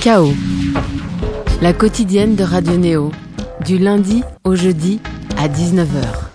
Chaos. La quotidienne de Radio Néo. Du lundi au jeudi à 19h.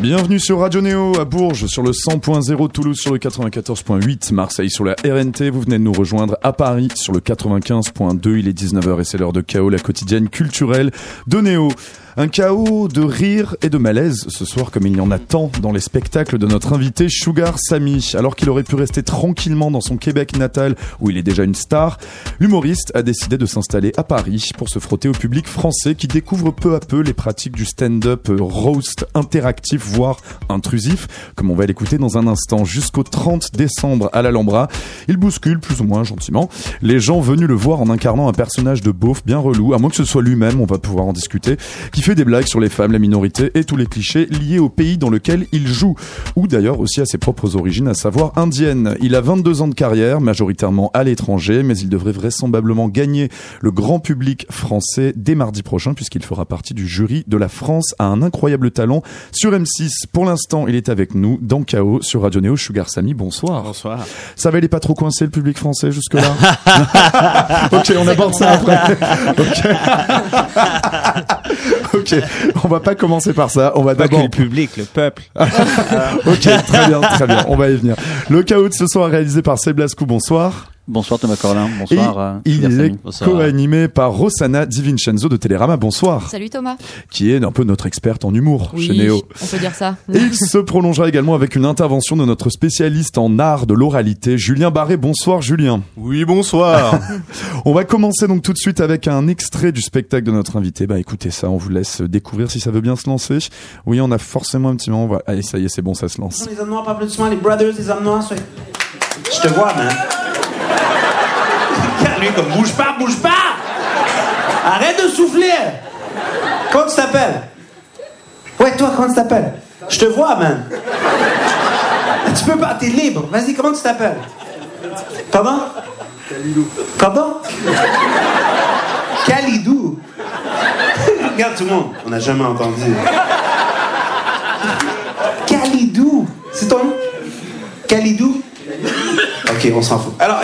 Bienvenue sur Radio Néo à Bourges sur le 100.0, Toulouse sur le 94.8, Marseille sur la RNT. Vous venez de nous rejoindre à Paris sur le 95.2. Il est 19h et c'est l'heure de Chaos, la quotidienne culturelle de Néo. Un chaos de rire et de malaise ce soir comme il y en a tant dans les spectacles de notre invité Sugar Sammy. Alors qu'il aurait pu rester tranquillement dans son Québec natal où il est déjà une star, l'humoriste a décidé de s'installer à Paris pour se frotter au public français qui découvre peu à peu les pratiques du stand-up roast interactif voire intrusif comme on va l'écouter dans un instant jusqu'au 30 décembre à l'Alhambra. Il bouscule plus ou moins gentiment les gens venus le voir en incarnant un personnage de beauf bien relou, à moins que ce soit lui-même, on va pouvoir en discuter, fait des blagues sur les femmes, la minorité et tous les clichés liés au pays dans lequel il joue, ou d'ailleurs aussi à ses propres origines, à savoir indienne. Il a 22 ans de carrière, majoritairement à l'étranger, mais il devrait vraisemblablement gagner le grand public français dès mardi prochain, puisqu'il fera partie du jury de la France à un incroyable talent sur M6. Pour l'instant, il est avec nous dans Chaos sur Radio Néo. Sugar Samy, bonsoir. Bonsoir. Ça va, il est pas trop coincé le public français jusque-là Ok, on aborde ça après. Ok. ok, on va pas commencer par ça. On va d'abord. le public, le peuple. ok, très bien, très bien. On va y venir. Le chaos de ce soir réalisé par Seb Lascou. Bonsoir. Bonsoir Thomas Corlin, Et bonsoir. euh, il est co-animé par Rossana Di Vincenzo de Télérama. Bonsoir. Salut Thomas. Qui est un peu notre experte en humour Oui, chez Néo. on peut dire ça. Et il se prolongera également avec une intervention de notre spécialiste en art de l'oralité, Julien Barré. Bonsoir Julien. Oui, bonsoir. On va commencer donc tout de suite avec un extrait du spectacle de notre invité. Bah écoutez ça, on vous laisse découvrir si ça veut bien se lancer. Oui, on a forcément un petit moment. Allez, ça y est, c'est bon, ça se lance. Les pas applaudissements, les brothers, les soyez- Je te vois, man. Comme bouge pas, bouge pas! Arrête de souffler! Comment tu t'appelles? Ouais, toi, comment tu t'appelles? Je te vois, man. Tu peux pas, t'es libre. Vas-y, comment tu t'appelles? Pardon? Kalidou. Pardon? Kalidou. Regarde tout le monde, on n'a jamais entendu. Kalidou. C'est ton nom? Kalidou? Ok, on s'en fout. Alors,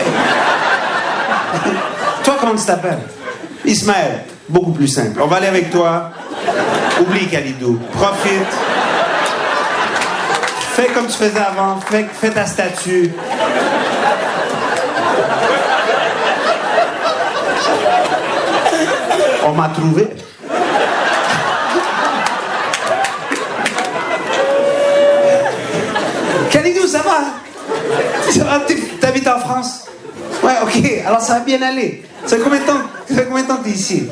comment tu t'appelles? Ismaël. Beaucoup plus simple. On va aller avec toi. Oublie Kalidou. Profite. Fais comme tu faisais avant. Fais ta statue. On m'a trouvé. Kalidou, ça va? Ça va? T'es- T'habites en France? Ouais, ok. Alors ça va bien aller. Ça fait combien de temps, ça fait combien de temps que t'es ici?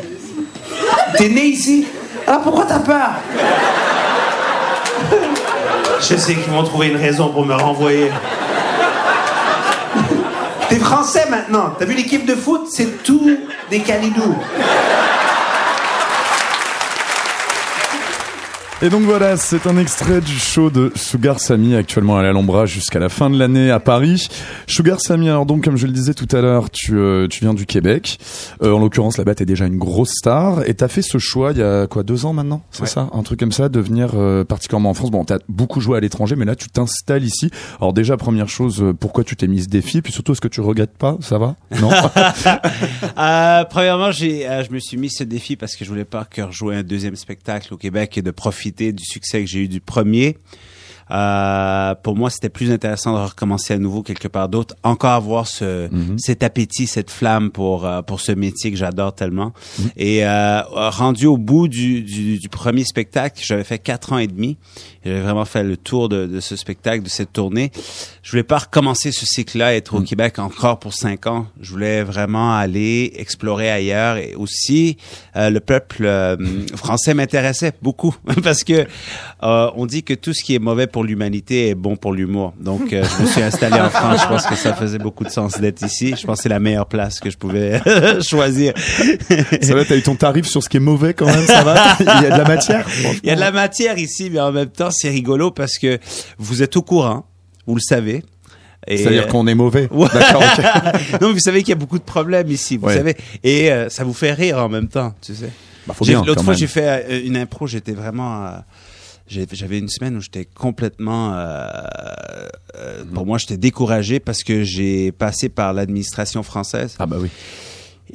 T'es né ici? Alors pourquoi t'as peur? Je sais qu'ils vont trouver une raison pour me renvoyer. T'es français maintenant. T'as vu l'équipe de foot? C'est tout des Kalidou. Et donc voilà, c'est un extrait du show de Sugar Sammy actuellement à l'Alhambra jusqu'à la fin de l'année à Paris. Sugar Sammy, alors donc comme je le disais tout à l'heure, tu, euh, tu viens du Québec. Euh, en l'occurrence là-bas, t'es déjà une grosse star et t'as fait ce choix il y a quoi deux ans maintenant, c'est ça, un truc comme ça, de venir euh, particulièrement en France. Bon, t'as beaucoup joué à l'étranger, mais là tu t'installes ici. Alors déjà première chose, euh, pourquoi tu t'es mis ce défi, puis surtout est-ce que tu regrettes pas, ça va? Non? Euh, premièrement, j'ai, euh, je me suis mis ce défi parce que je voulais pas que rejouer un deuxième spectacle au Québec et de profiter du succès que j'ai eu du premier. Euh, pour moi, c'était plus intéressant de recommencer à nouveau quelque part d'autre, encore avoir ce cet appétit, cette flamme pour euh, pour ce métier que j'adore tellement. Et euh, rendu au bout du, du, du premier spectacle, j'avais fait quatre ans et demi. J'avais vraiment fait le tour de, de ce spectacle, de cette tournée. Je voulais pas recommencer ce cycle-là, être au Québec encore pour cinq ans. Je voulais vraiment aller explorer ailleurs et aussi euh, le peuple euh, français m'intéressait beaucoup parce que euh, on dit que tout ce qui est mauvais pour l'humanité est bon pour l'humour. Donc euh, je me suis installé en France. Je pense que ça faisait beaucoup de sens d'être ici. Je pense que c'est la meilleure place que je pouvais choisir. ça va, t'as eu ton tarif sur ce qui est mauvais quand même, ça va? Il y a de la matière. Il y a de la matière ici, mais en même temps, c'est rigolo parce que vous êtes au courant, vous le savez. Et, C'est-à-dire euh, qu'on est mauvais. Ouais. D'accord. non, vous savez qu'il y a beaucoup de problèmes ici, vous Ouais. savez. Et euh, ça vous fait rire en même temps, tu sais. Bah, L'autre fois, j'ai fait euh, une impro, j'étais vraiment... J'avais une semaine où j'étais complètement... euh, euh. Pour moi, j'étais découragé parce que j'ai passé par l'administration française. Ah bah oui.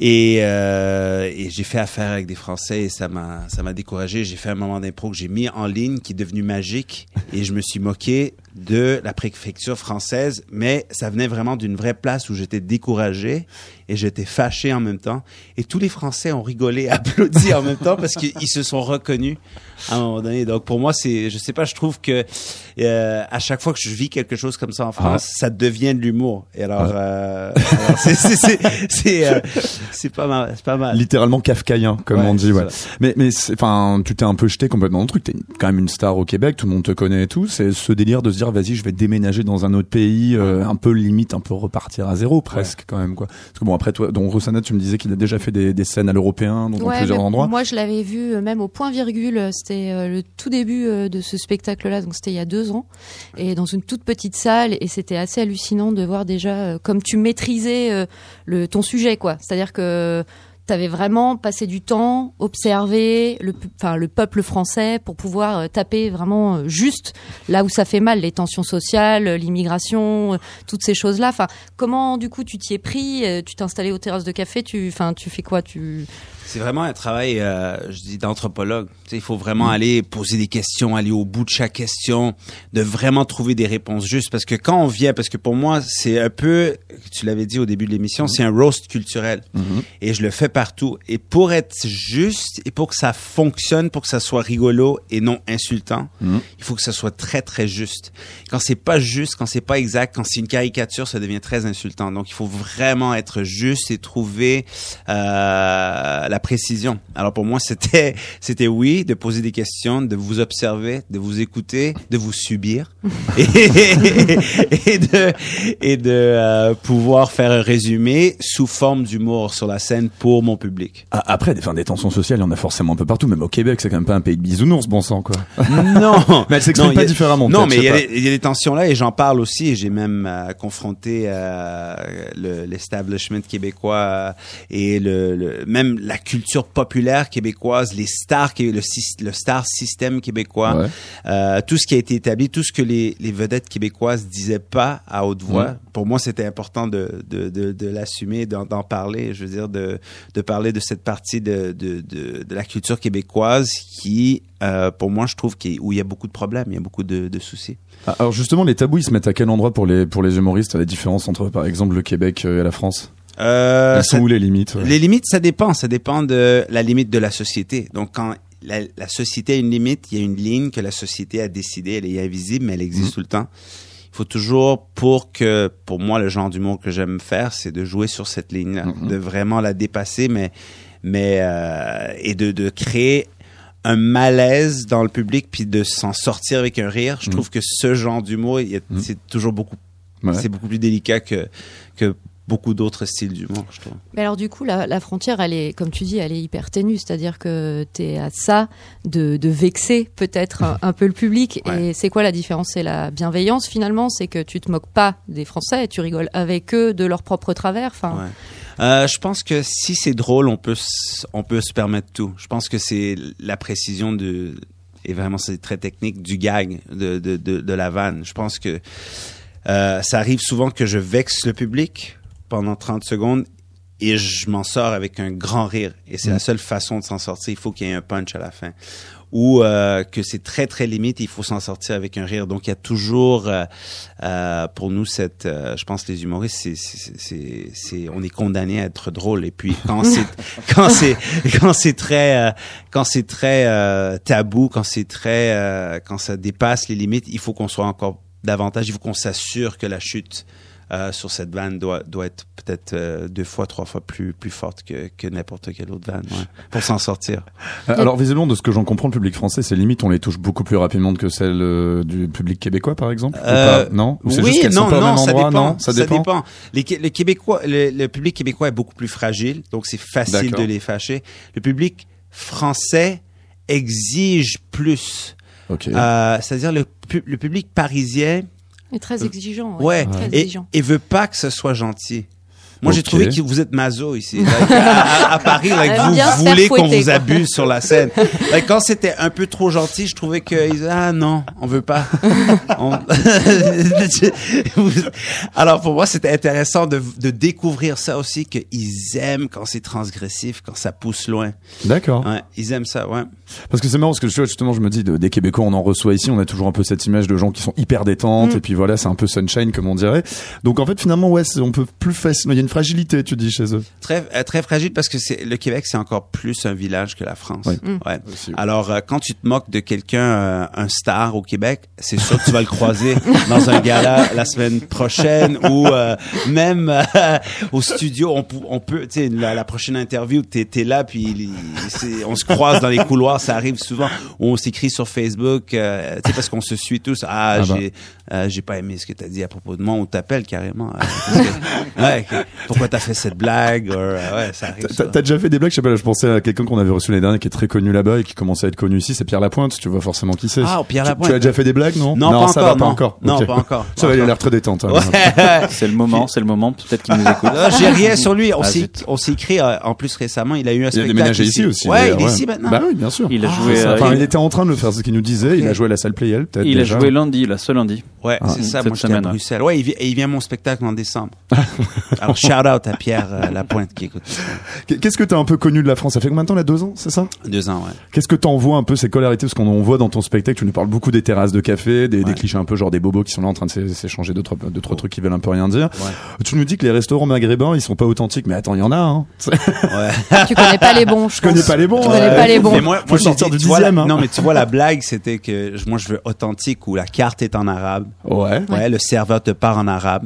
Et, euh, et j'ai fait affaire avec des Français et ça m'a ça m'a découragé. J'ai fait un moment d'impro que j'ai mis en ligne qui est devenu magique et je me suis moqué de la préfecture française, mais ça venait vraiment d'une vraie place où j'étais découragé et j'étais fâché en même temps. Et tous les Français ont rigolé, applaudi en même temps parce qu'ils se sont reconnus à un moment donné. Donc pour moi, c'est, je sais pas, je trouve que euh, à chaque fois que je vis quelque chose comme ça en France, ça devient de l'humour. Et alors, euh, alors c'est c'est c'est c'est, euh, c'est pas mal, c'est pas mal. Littéralement kafkaïen, comme Ouais, on dit. Ouais. ça. Mais mais c'est- enfin, tu t'es un peu jeté complètement dans le truc. T'es quand même une star au Québec, tout le monde te connaît et tout. C'est ce délire de se dire, vas-y, je vais déménager dans un autre pays, euh, un peu limite, un peu repartir à zéro presque quand même quoi. Parce que bon après toi, donc Rosanna, tu me disais qu'il a déjà fait des, des scènes à l'européen, donc dans Ouais, plusieurs endroits. Moi, je l'avais vu euh, même au point virgule. euh, C'était le tout début de ce spectacle-là, donc c'était il y a deux ans, et dans une toute petite salle, et c'était assez hallucinant de voir déjà comme tu maîtrisais le ton sujet, quoi. C'est-à-dire que T'avais vraiment passé du temps, observé le, enfin, le peuple français pour pouvoir euh, taper vraiment euh, juste là où ça fait mal, les tensions sociales, euh, l'immigration, toutes ces choses-là. Enfin, comment du coup tu t'y es pris Tu t'es installé aux terrasses de café Tu, enfin, tu fais quoi? Tu C'est vraiment un travail, euh, je dis, d'anthropologue. Il faut vraiment aller poser des questions, aller au bout de chaque question, de vraiment trouver des réponses justes. Parce que quand on vient, parce que pour moi, c'est un peu, tu l'avais dit au début de l'émission, c'est un roast culturel. Et je le fais partout. Et pour être juste et pour que ça fonctionne, pour que ça soit rigolo et non insultant, il faut que ça soit très, très juste. Quand c'est pas juste, quand c'est pas exact, quand c'est une caricature, ça devient très insultant. Donc, il faut vraiment être juste et trouver euh, la précision. Alors, pour moi, c'était, c'était oui, de poser des questions, de vous observer, de vous écouter, de vous subir et, et de, et de euh, pouvoir faire un résumé sous forme d'humour sur la scène pour mon public. Ah, Après, des, enfin, des tensions sociales, il y en a forcément un peu partout. Même au Québec, c'est quand même pas un pays de bisounours, bon sang quoi. non, Mais elle s'exprime pas il y a- différemment, Non, mais il y, a des- il y a des tensions là et j'en parle aussi. et J'ai même euh, confronté euh, le- l'establishment québécois et le, le- même la culture populaire québécoise, les stars, le, star système québécois, Ouais. euh, tout ce qui a été établi, tout ce que les, les vedettes québécoises disaient pas à haute voix. Ouais. Pour moi, c'était important de, de, de, de l'assumer, d'en parler. Je veux dire, de, de parler de cette partie de, de, de, de la culture québécoise qui, euh, pour moi, je trouve qu'il y a- où il y a beaucoup de problèmes, il y a beaucoup de, de soucis. Ah, Alors justement, les tabous, ils se mettent à quel endroit pour les pour les humoristes La différence entre, par exemple, le Québec euh, et la France? Euh, Elles sont ça- où les limites ouais? Les limites, ça dépend. Ça dépend de la limite de la société. Donc, quand la, la société a une limite, il y a une ligne que la société a décidée. Elle est invisible, mais elle existe Mhm. tout le temps. Il faut toujours, pour que, pour moi, le genre d'humour que j'aime faire, c'est de jouer sur cette ligne-là, Mhm. de vraiment la dépasser, mais, mais euh, et de, de créer un malaise dans le public, puis de s'en sortir avec un rire. Je Mhm. trouve que ce genre d'humour, c'est toujours beaucoup, Ouais. c'est beaucoup plus délicat que que beaucoup d'autres styles d'humour, je trouve. Mais alors du coup, la, la frontière, elle est, comme tu dis, elle est hyper ténue. C'est-à-dire que tu es à ça de, de vexer peut-être un, un peu le public. Ouais. Et c'est quoi la différence? C'est la bienveillance finalement? C'est que tu te moques pas des Français, tu rigoles avec eux de leur propre travers? Enfin, Ouais. Euh, je pense que si c'est drôle, on peut on peut se permettre tout. Je pense que c'est la précision de et vraiment c'est très technique du gag de de de, de la vanne. Je pense que euh, ça arrive souvent que je vexe le public pendant 30 secondes et je m'en sors avec un grand rire. Et c'est la seule façon de s'en sortir. Il faut qu'il y ait un punch à la fin. Ou euh, que c'est très très limite, il faut s'en sortir avec un rire. Donc il y a toujours euh, euh, pour nous cette, je pense les humoristes, c'est c'est c'est c'est on est condamné à être drôle et puis quand c'est quand c'est quand c'est très quand c'est très tabou, quand c'est très quand ça dépasse les limites, il faut qu'on soit encore davantage, il faut qu'on s'assure que la chute euh, sur cette vanne doit doit être peut-être euh, deux fois trois fois plus plus forte que que n'importe quelle autre vanne ouais, pour s'en sortir. Euh, Alors visiblement, de ce que j'en comprends, le public français, ses limites, on les touche beaucoup plus rapidement que celles euh, du public québécois, par exemple. ou pas? Non? Ou oui, juste non, sont pas au non, ça dépend. Non, ça dépend. Les, le Québécois, le, le public québécois est beaucoup plus fragile, donc c'est facile de les fâcher. Le public français exige plus. Euh, C'est-à-dire le, pu- le public parisien, est très exigeant. ouais, très et, exigeant. et veut pas que ce soit gentil. Moi, j'ai trouvé que vous êtes maso ici. Like, à, à- à Paris, like, vous voulez qu'on vous abuse sur la scène. Like, quand c'était un peu trop gentil, je trouvais que ah non, on veut pas. On- Alors pour moi, c'était intéressant de, de découvrir ça aussi qu'ils aiment quand c'est transgressif, quand ça pousse loin. D'accord. Ouais, ils aiment ça, ouais. Parce que c'est marrant parce que justement je me dis de- des Québécois on en reçoit ici on a toujours un peu cette image de gens qui sont hyper détentes Mm. et puis voilà c'est un peu sunshine comme on dirait donc en fait finalement ouais on peut plus facilement il y a une fragilité tu dis chez eux Très euh, très fragile parce que c'est le Québec, c'est encore plus un village que la France. Ouais. Ouais. Aussi, ouais. Alors euh, quand tu te moques de quelqu'un, euh, un star au Québec, c'est sûr que tu vas le croiser dans un gala la semaine prochaine ou euh, même euh, au studio. On, peut, tu sais, la, la prochaine interview, t'es es là puis il- on se croise dans les couloirs, ça arrive souvent. Ou on s'écrit sur Facebook, euh, tu sais, parce qu'on se suit tous. Ah, Ah bah. j'ai euh, j'ai pas aimé ce que t'as dit à propos de moi. On t'appelle carrément. euh, ouais, pourquoi t'as fait cette blague? Or, euh, ouais, ça arrive. T'as- déjà fait des blagues, je sais pas, là, je pensais à quelqu'un qu'on avait reçu l'année dernière qui est très connu là-bas et qui commence à être connu ici, c'est Pierre Lapointe, tu vois forcément qui c'est. Ah, Pierre Tu- Lapointe. Tu as déjà fait des blagues, non? Non, pas ça encore, va pas non. encore. Non, Ok. pas encore. Ça va, il a encore. l'air très détente. hein. Ouais. C'est le moment, c'est le moment. Peut-être qu'il nous écoute. Là, J'ai rien sur lui. On Ah, s'est, zut. on s'est écrit euh, en plus récemment. Il a eu un Il a spectacle déménagé ici aussi. Ouais, d'ailleurs, il est ici maintenant. Bah oui, bien sûr. Il a Ah, joué. C'est ça. euh, Enfin, il, il était en train de le faire, ce qu'il nous disait. Il a joué à la salle Playel, peut-être. il a déjà. joué lundi, là, ce lundi. Ouais, Ah, c'est ça. cette Moi, j'étais à semaine, ouais. Bruxelles. Ouais, il, vi- et il vient à mon spectacle en décembre. Alors, shout out à Pierre euh, Lapointe qui écoute. Qu'est-ce que t'as un peu connu de la France? Ça fait combien de temps, là? Deux ans, c'est ça? Deux ans, ouais. Qu'est-ce que t'en vois un peu ces colarités Parce qu'on on voit dans ton spectacle, tu nous parles beaucoup des terrasses de café, des, clichés un peu genre des bobos qui sont là en train de s'é- s'échanger deux trois, deux, trois trucs qui veulent un peu rien dire. Ouais. Tu nous dis que les restaurants maghrébins, ils sont pas authentiques, mais attends, il y en a. Hein. Ouais. Tu connais pas les bons, je Je connais pas les bons. Tu connais pas les bons. Mais moi, Faut moi, sortir du tu vois la- dixième, hein. Non, mais tu vois, la blague, c'était que je- moi, je veux authentique où la carte est en arabe. Ouais. Ouais, le serveur te parle en arabe.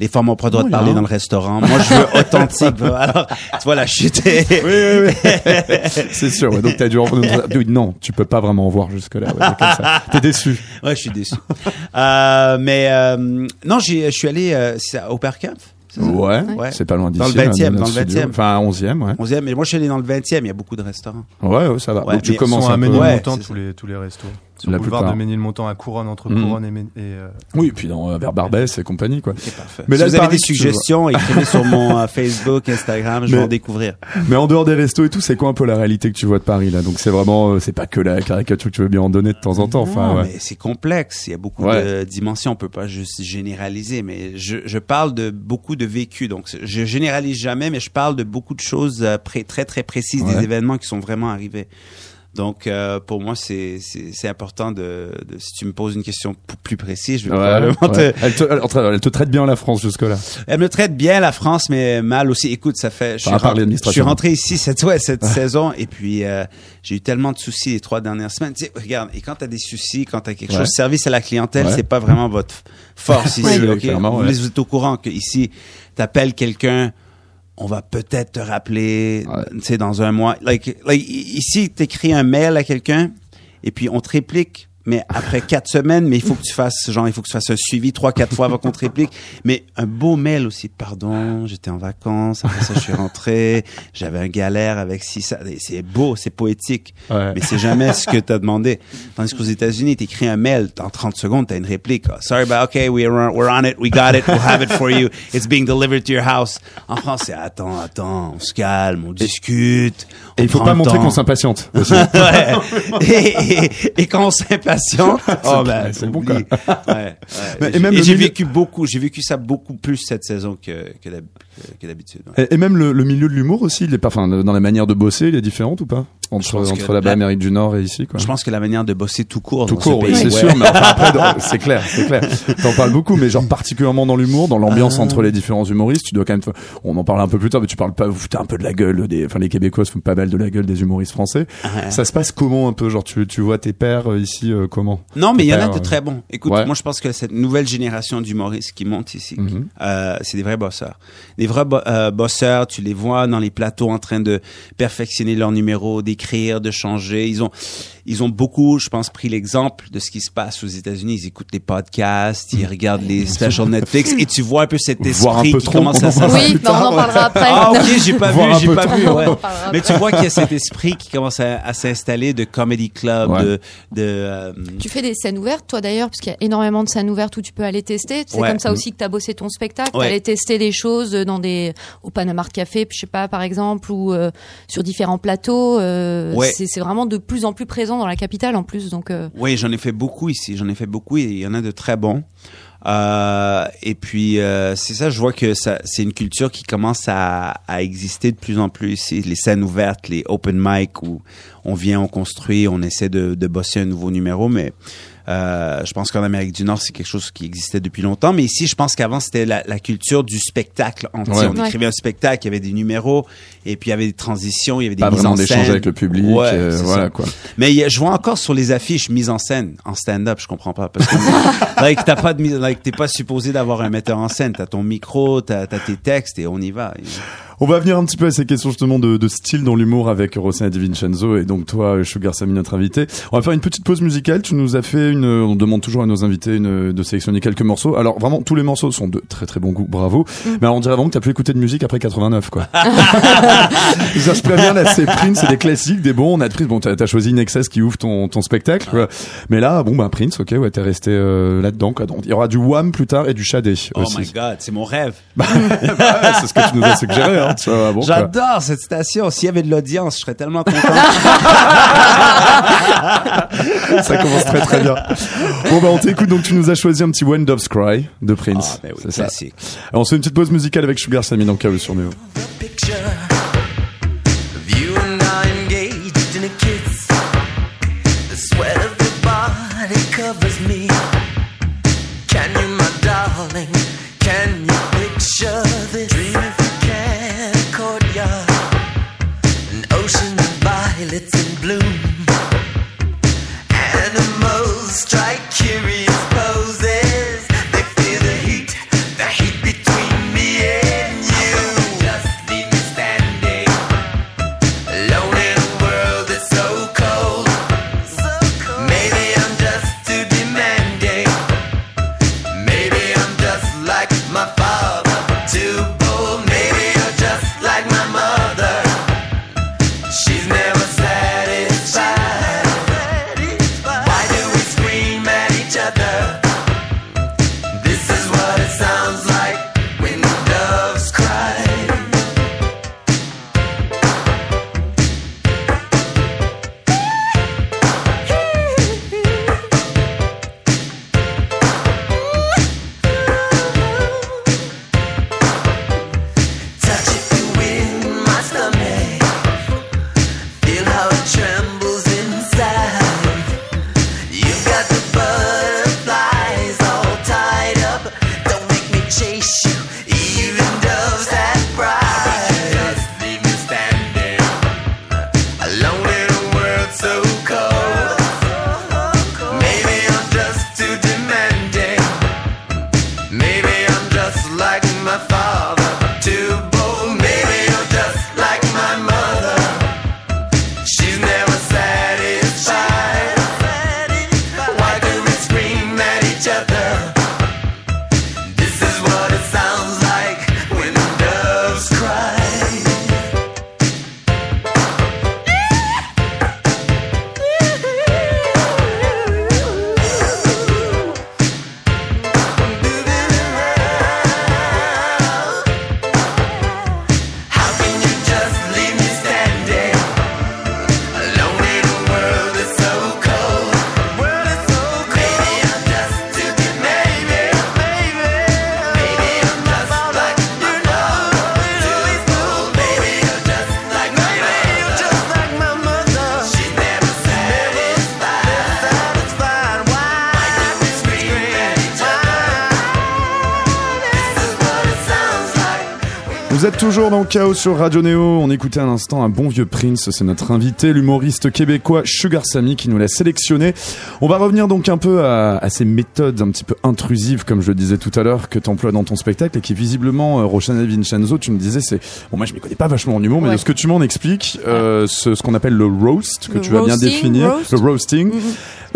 Les femmes ont pas le droit de parler dans le restaurant. Moi, je veux authentique. Alors, tu vois, la chute est... Oui, oui, oui. c'est sûr. Ouais. Donc t'as dû. Oui, Non, tu peux pas vraiment en voir jusque là. Ouais, c'est comme ça. T'es déçu. Ouais, je suis déçu. euh, mais euh, non, j'ai, je suis allé euh, Oberkampf. c'est ça? Ouais. Ouais. C'est pas loin d'ici. Dans le là, 20e, notre dans le studio. 20e. Enfin, 11e, ouais. 11e, mais moi je suis allé dans le 20e, il y a beaucoup de restaurants. Ouais, ouais, ça va. Ouais, Donc tu commences à un peu. C'est tous les tous les restos. Sur La le boulevard plupart. de Ménilmontant à Couronne entre Mhm. Couronne et, Mé- et euh, Oui, et puis dans, euh, vers Barbès et compagnie, quoi. C'est parfait. Mais si là, vous avez Paris, des suggestions, écrivez sur mon euh, Facebook, Instagram, je vais Mais- en découvrir. Mais en dehors des restos et tout, c'est quoi un peu la réalité que tu vois de Paris là? Donc c'est vraiment, euh, c'est pas que la caricature que tu veux bien en donner de temps en temps. Enfin, non, ouais. mais c'est complexe. Il y a beaucoup Ouais. de dimensions. On peut pas juste généraliser. Mais je, je parle de beaucoup de vécu. Donc, je généralise jamais, mais je parle de beaucoup de choses euh, très très précises, Ouais. des événements qui sont vraiment arrivés. Donc, euh, pour moi, c'est c'est c'est important de, de si tu me poses une question plus précise, je vais Ouais, probablement te-. Elle, te, elle, te traite bien la France jusque là. Elle me traite bien la France, mais mal aussi. Écoute, ça fait. Je suis, rentré, je l'administration. suis rentré ici cette ouais, cette saison et puis euh, j'ai eu tellement de soucis les trois dernières semaines. Tu sais, regarde, et quand t'as des soucis, quand t'as quelque Ouais. chose, service à la clientèle, c'est pas vraiment votre force ici. Ok? vous, êtes au courant que ici, t'appelles quelqu'un. On va peut-être te rappeler, Ouais. tu sais, dans un mois. Like, ici, t'écris un mail à quelqu'un, et puis on te réplique, mais après quatre semaines, mais il faut que tu fasses, genre, il faut que tu fasses un suivi trois, quatre fois avant qu'on te réplique. Mais un beau mail aussi. Pardon, j'étais en vacances, après ça, je suis rentré, j'avais un galère avec si ça. C'est beau, c'est poétique. Ouais. Mais c'est jamais ce que t'as demandé. Tandis qu'aux États-Unis, t'écris un mail, en 30 secondes, t'as une réplique. Ah, Sorry, but okay, we're, we're on it, we got it, we'll have it for you. It's being delivered to your house. En France, c'est attends, attends, on se calme, on discute. Et on il faut pas montrer qu'on s'impatiente. Ouais. et, et, et quand on s'impatiente, oh ben, c'est bon, oublie. Ouais, ouais. Mais- Et même j'ai- le et j'ai milieu- vécu beaucoup, j'ai vécu ça beaucoup plus cette saison que, que d'hab- que d'habitude. ouais. Et, et même le, le milieu de l'humour aussi, il est pas, enfin, dans la manière de bosser, il est différent ou pas? Entre entre là-bas, la- Amérique du Nord et ici, quoi. Je pense que la manière de bosser tout court Tout dans court, ce c'est ouais. sûr, mais enfin, après, c'est clair, c'est clair. T'en parles beaucoup, mais genre particulièrement dans l'humour, dans l'ambiance Ah. entre les différents humoristes, tu dois quand même, on en parle un peu plus tard, mais tu parles pas, vous foutez un peu de la gueule des, enfin, les Québécois se foutent pas mal de la gueule des humoristes français. Ça se passe comment un peu, genre tu, tu vois tes pères euh, ici, euh, comment? Non, mais il y en a de ouais. très bons. Écoute, Ouais. moi, je pense que cette nouvelle génération d'humoristes qui monte ici, Mhm. euh, c'est des vrais bosseurs. Des vrais bo- euh, bosseurs, tu les vois dans les plateaux en train de perfectionner leur numéro, d'écrire de changer. Ils ont, ils ont beaucoup, je pense, pris l'exemple de ce qui se passe aux États-Unis. Ils écoutent les podcasts, ils regardent les specials Netflix et tu vois un peu cet esprit peu qui trop, commence à s'installer. Oui, bah, on en parlera après. Ah ok, j'ai pas Voir vu, j'ai pas trop. vu. ouais. Mais tu vois qu'il y a cet esprit qui commence à, à s'installer de comedy club, Ouais. de, de euh, Tu fais des scènes ouvertes, toi d'ailleurs, parce qu'il y a énormément de scènes ouvertes où tu peux aller tester. C'est Ouais. comme ça aussi que tu as bossé ton spectacle. Ouais. Aller tester des choses dans des au Panama Art Café, je sais pas, par exemple, ou euh, sur différents plateaux. euh, c'est vraiment de plus en plus présent dans la capitale en plus. Donc euh, Oui, j'en ai fait beaucoup ici. J'en ai fait beaucoup et il y en a de très bons. Euh, et puis euh, c'est ça, je vois que c'est une culture qui commence à, exister de plus en plus ici. Les scènes ouvertes, les open mic où on vient, on construit, on essaie de bosser un nouveau numéro. Mais euh, je pense qu'en Amérique du Nord, c'est quelque chose qui existait depuis longtemps. Mais ici, je pense qu'avant, c'était la, la culture du spectacle entier. Ouais. On Ouais. écrivait un spectacle, il y avait des numéros, et puis il y avait des transitions, il y avait des Pas mises vraiment en scène. avec le public. Ouais, euh, voilà ça. quoi. Mais je vois encore sur les affiches mise en scène en stand-up, je comprends pas parce que like t'as pas de mise, like t'es pas supposé d'avoir un metteur en scène, t'as ton micro, t'as as tes textes et on y va. On va venir un petit peu à ces questions justement de, de style dans l'humour avec Rossana Di Vincenzo et donc toi, Sugar Sammy, notre invité. On va faire une petite pause musicale. Tu nous as fait une, on demande toujours à nos invités une, de sélectionner quelques morceaux. Alors vraiment, tous les morceaux sont de très très bon goût, bravo. Mais alors, on dirait vraiment que t'as pu écouter de musique après 89, quoi. Ça se prévient, là, c'est Prince, c'est des classiques, des bons. On a de Prince, bon, t'as as choisi Nexus qui ouvre ton, ton spectacle. quoi. Mais là, bon, bah, Prince, ok, ouais, t'es resté euh, là-dedans, quoi. Donc, il y aura du Wham plus tard et du Shadé Oh aussi. my god, c'est mon rêve. Ouais, c'est ce que tu nous as suggéré, hein. Bon. J'adore cette station. S'il y avait de l'audience, je serais tellement content. Ça commence très très bien. Bon bah on t'écoute donc tu nous as choisi un petit When Doves Cry de Prince. ah, ben oui, c'est ça. Alors, on se fait une petite pause musicale avec Sugar Sammy dans KO sur Neo. picture toujours dans Chaos sur Radio Néo. On écoutait à l'instant un bon vieux Prince. C'est notre invité, l'humoriste québécois Sugar Sammy qui nous l'a sélectionné. On va revenir donc un peu à, à ces méthodes un petit peu intrusives, comme je le disais tout à l'heure, que tu emploies dans ton spectacle et qui visiblement, euh, Rochana Vincenzo, tu me disais, c'est, bon, moi je m'y connais pas vachement en humour, mais Ouais. de ce que tu m'en expliques, euh, ce, ce qu'on appelle le roast, que Le tu vas bien définir, roast. le roasting. Mhm.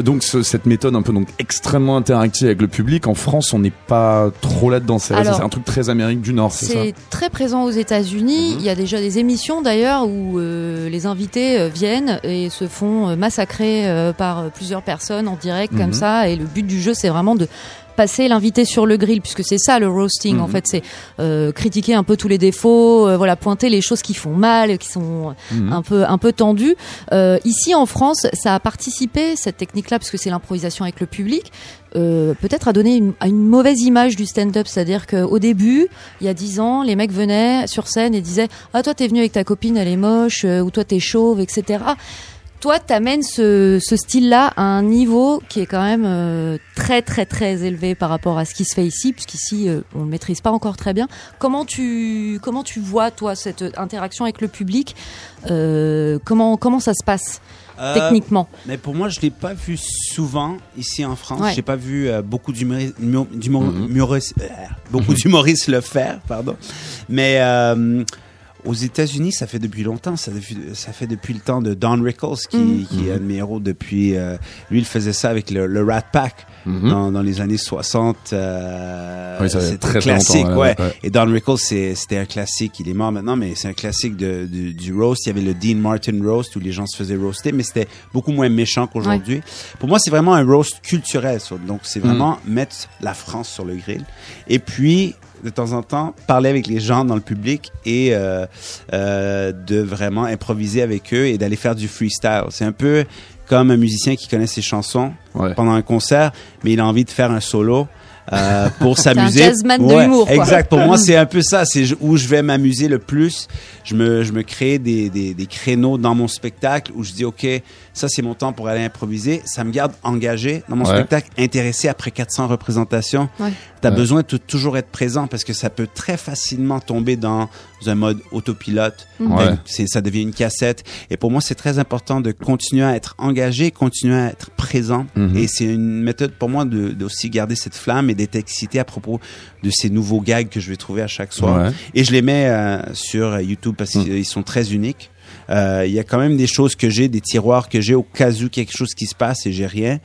Donc ce- cette méthode un peu donc extrêmement interactive avec le public. En France, on n'est pas trop là-dedans. C'est un truc très Amérique du Nord, c'est ça C'est très présent aux États-Unis. Mhm. Il y a déjà des émissions d'ailleurs où euh, les invités euh, viennent et se font euh, massacrer euh, par euh, plusieurs personnes en direct Mhm. comme ça. Et le but du jeu, c'est vraiment de passer l'invité sur le grill puisque c'est ça le roasting en Mhm. fait c'est euh, critiquer un peu tous les défauts euh, voilà pointer les choses qui font mal qui sont Mhm. un peu un peu tendues Euh, ici en France ça a participé cette technique là parce que c'est l'improvisation avec le public euh, peut-être à donner une, à une mauvaise image du stand-up, c'est-à-dire qu'au début, il y a dix ans, les mecs venaient sur scène et disaient ah toi t'es venu avec ta copine, elle est moche, euh, ou toi t'es chauve, etc. Toi, t'amènes ce, ce style-là à un niveau qui est quand même euh, très très très élevé par rapport à ce qui se fait ici, puisqu'ici euh, on le maîtrise pas encore très bien. Comment tu comment tu vois toi cette interaction avec le public Euh, Comment comment ça se passe Euh, techniquement? Mais pour moi, je l'ai pas vu souvent ici en France. Ouais. J'ai pas vu euh, beaucoup d'humoristes, Mhm. euh, beaucoup d'humoristes le faire, pardon. Mais euh, aux États-Unis, ça fait depuis longtemps. Ça, fait depuis le temps de Don Rickles, qui, qui est un de mes héros depuis. euh, lui, il faisait ça avec le, le Rat Pack Mhm. dans, dans les années 60. Euh, Oui, c'était très, classique, ouais. Et Don Rickles, c'est- c'était un classique. Il est mort maintenant, mais c'est un classique de, du, du roast. Il y avait le Dean Martin roast où les gens se faisaient roaster, mais c'était beaucoup moins méchant qu'aujourd'hui. Pour moi, c'est vraiment un roast culturel. ça. Donc, c'est vraiment mettre la France sur le grill. Et puis, de temps en temps, parler avec les gens dans le public et euh, euh, de vraiment improviser avec eux et d'aller faire du freestyle. C'est un peu comme un musicien qui connaît ses chansons Ouais. pendant un concert, mais il a envie de faire un solo. Euh, pour un s'amuser. jazzman de l'humour, quoi. Exact. Pour moi, c'est un peu ça. C'est où je vais m'amuser le plus. Je me, je me crée des, des, des créneaux dans mon spectacle où je dis, OK, ça, c'est mon temps pour aller improviser. Ça me garde engagé dans mon Ouais. spectacle, intéressé après 400 représentations. Ouais. Tu as Ouais. besoin de toujours être présent parce que ça peut très facilement tomber dans un mode autopilote. Ouais. Ben, c'est- ça devient une cassette. Et pour moi, c'est très important de continuer à être engagé, continuer à être présent. Mhm. Et c'est une méthode pour moi de, d'aussi garder cette flamme et d'être excité à propos de ces nouveaux gags que je vais trouver à chaque soir. Ouais. Et je les mets euh, sur YouTube parce Mm. qu'ils sont très uniques. Euh, Il y a quand même des choses que j'ai, des tiroirs que j'ai au cas où quelque chose qui se passe et j'ai rien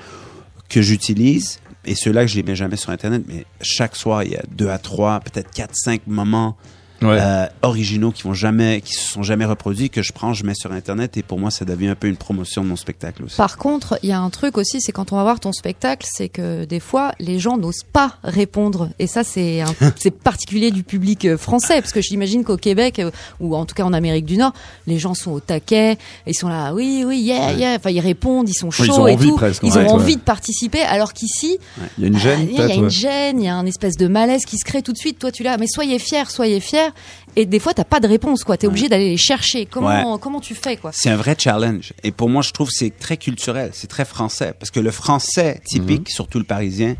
que j'utilise. Et ceux-là que je les mets jamais sur Internet, mais chaque soir, il y a deux à trois, peut-être quatre, cinq moments Ouais. euh, originaux qui vont jamais, qui se sont jamais reproduits, que je prends, je mets sur Internet et pour moi, ça devient un peu une promotion de mon spectacle aussi. Par contre, il y a un truc aussi, c'est quand on va voir ton spectacle, c'est que des fois, les gens n'osent pas répondre. Et ça, c'est un- c'est particulier du public euh, français, parce que j'imagine qu'au Québec, euh, ou en tout cas en Amérique du Nord, les gens sont au taquet, ils sont là, oui, oui, yeah, yeah. Enfin, ils répondent, ils sont chauds ils ont et envie tout. presque, ils ouais, ont ouais. envie de participer, alors qu'ici, Il y a une gêne, ah, il y a une ouais. gêne, il y a un espèce de malaise qui se crée tout de suite. Toi, tu l'as, mais soyez fiers, soyez fiers. Et des fois, t'as pas de réponse, quoi. T'es obligé d'aller les chercher. Comment, comment tu fais, quoi? C'est un vrai challenge. Et pour moi, je trouve que c'est très culturel, c'est très français. Parce que le français typique, surtout le parisien,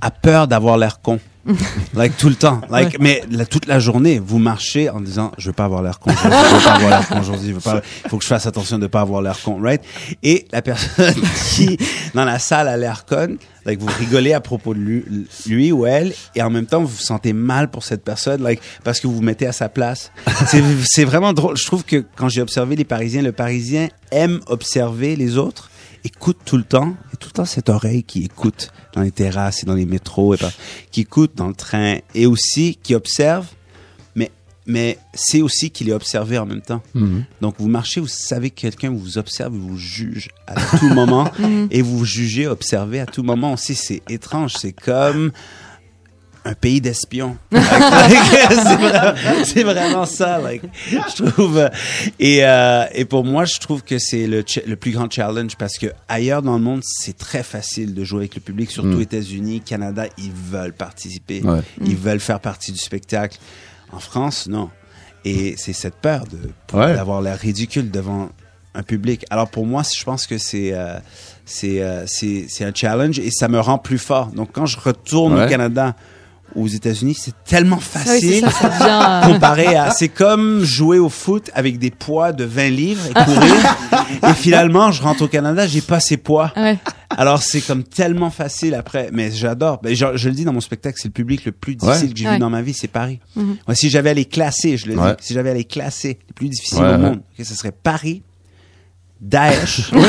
a peur d'avoir l'air con. like tout le temps. Like, Mais la- toute la journée, vous marchez en disant, je veux pas avoir l'air con. Je veux pas avoir l'air con aujourd'hui. faut que je fasse attention de pas avoir l'air con, right? Et la personne qui, dans la salle, a l'air conne, like, vous rigolez à propos de lui, lui ou elle, et en même temps, vous vous sentez mal pour cette personne, like, parce que vous vous mettez à sa place. C'est vraiment drôle. Je trouve que quand j'ai observé les Parisiens, le Parisien aime observer les autres, écoute tout le temps, et tout le temps cette oreille qui écoute dans les terrasses et dans les métros, et qui écoute dans le train, et aussi qui observe, mais, mais c'est aussi qu'il est observé en même temps. Mhm. Donc vous marchez, vous savez que quelqu'un vous observe, vous juge à tout moment, et vous jugez, observez à tout moment aussi. C'est étrange, c'est comme un pays d'espions. Like, c'est vraiment, c'est vraiment ça, like, je trouve. Et, euh, et pour moi, je trouve que c'est le, ch- le plus grand challenge parce que ailleurs dans le monde, c'est très facile de jouer avec le public, surtout Mm. États-Unis, Canada, ils veulent participer, Ouais. ils veulent faire partie du spectacle. En France, non. Et c'est cette peur de Ouais. d'avoir l'air ridicule devant un public. Alors pour moi, je pense que c'est euh, c'est euh, c'est c'est un challenge et ça me rend plus fort. Donc quand je retourne Ouais. au Canada aux États-Unis, c'est tellement Ah oui, c'est facile. ça, ça devient, euh, comparé à c'est comme jouer au foot avec des poids de 20 livres et courir et finalement je rentre au Canada j'ai pas ces poids ouais. alors c'est comme tellement facile après mais j'adore Ben, je, je le dis dans mon spectacle c'est le public le plus difficile Ouais. que j'ai Ouais. vu dans ma vie c'est Paris Mhm. Moi, si j'avais à les classer je le Ouais. dis si j'avais à les classer les plus difficiles Ouais, au ouais. monde ok, ce serait Paris Daesh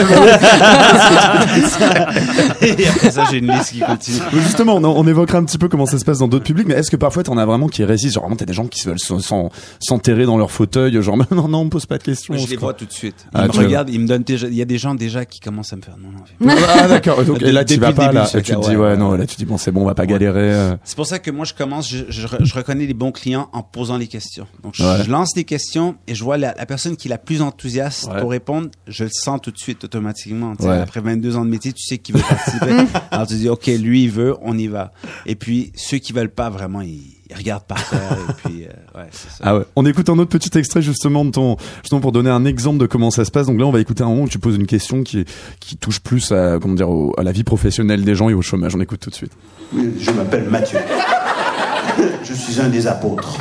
et après ça j'ai une liste qui continue Mais justement, on, on évoquera un petit peu comment ça se passe dans d'autres publics, mais est-ce que parfois t'en as vraiment qui résistent? Genre vraiment t'as des gens qui veulent s'en- s'en- s'enterrer dans leur fauteuil, genre non non on me pose pas de questions. Je les se vois croit. tout de suite. Ils Ah, me regardent, ils me donnent déjà. Il y a des gens déjà qui commencent à me faire non non. Ah d'accord. Donc, et là tu vas pas début là, tu te dis ouais, ouais, non là tu dis bon c'est bon on va pas Ouais. galérer. euh. C'est pour ça que moi je commence, je, je, je reconnais les bons clients en posant les questions. Donc je, lance des questions et je vois la, la personne qui est la plus enthousiaste pour répondre, je le sens tout de suite automatiquement. Ouais. Après 22 ans de métier, tu sais qui veut participer. Alors tu dis ok lui il veut, on y va. Et puis ceux qui veulent pas vraiment ils, ils regardent par terre et puis euh, ouais c'est ça. Ah ouais. On écoute un autre petit extrait justement de ton, justement pour donner un exemple de comment ça se passe. Donc là, on va écouter un moment où tu poses une question qui, qui touche plus à, comment dire, au- à la vie professionnelle des gens et au chômage. On écoute tout de suite. Je m'appelle Mathieu. Je suis un des apôtres.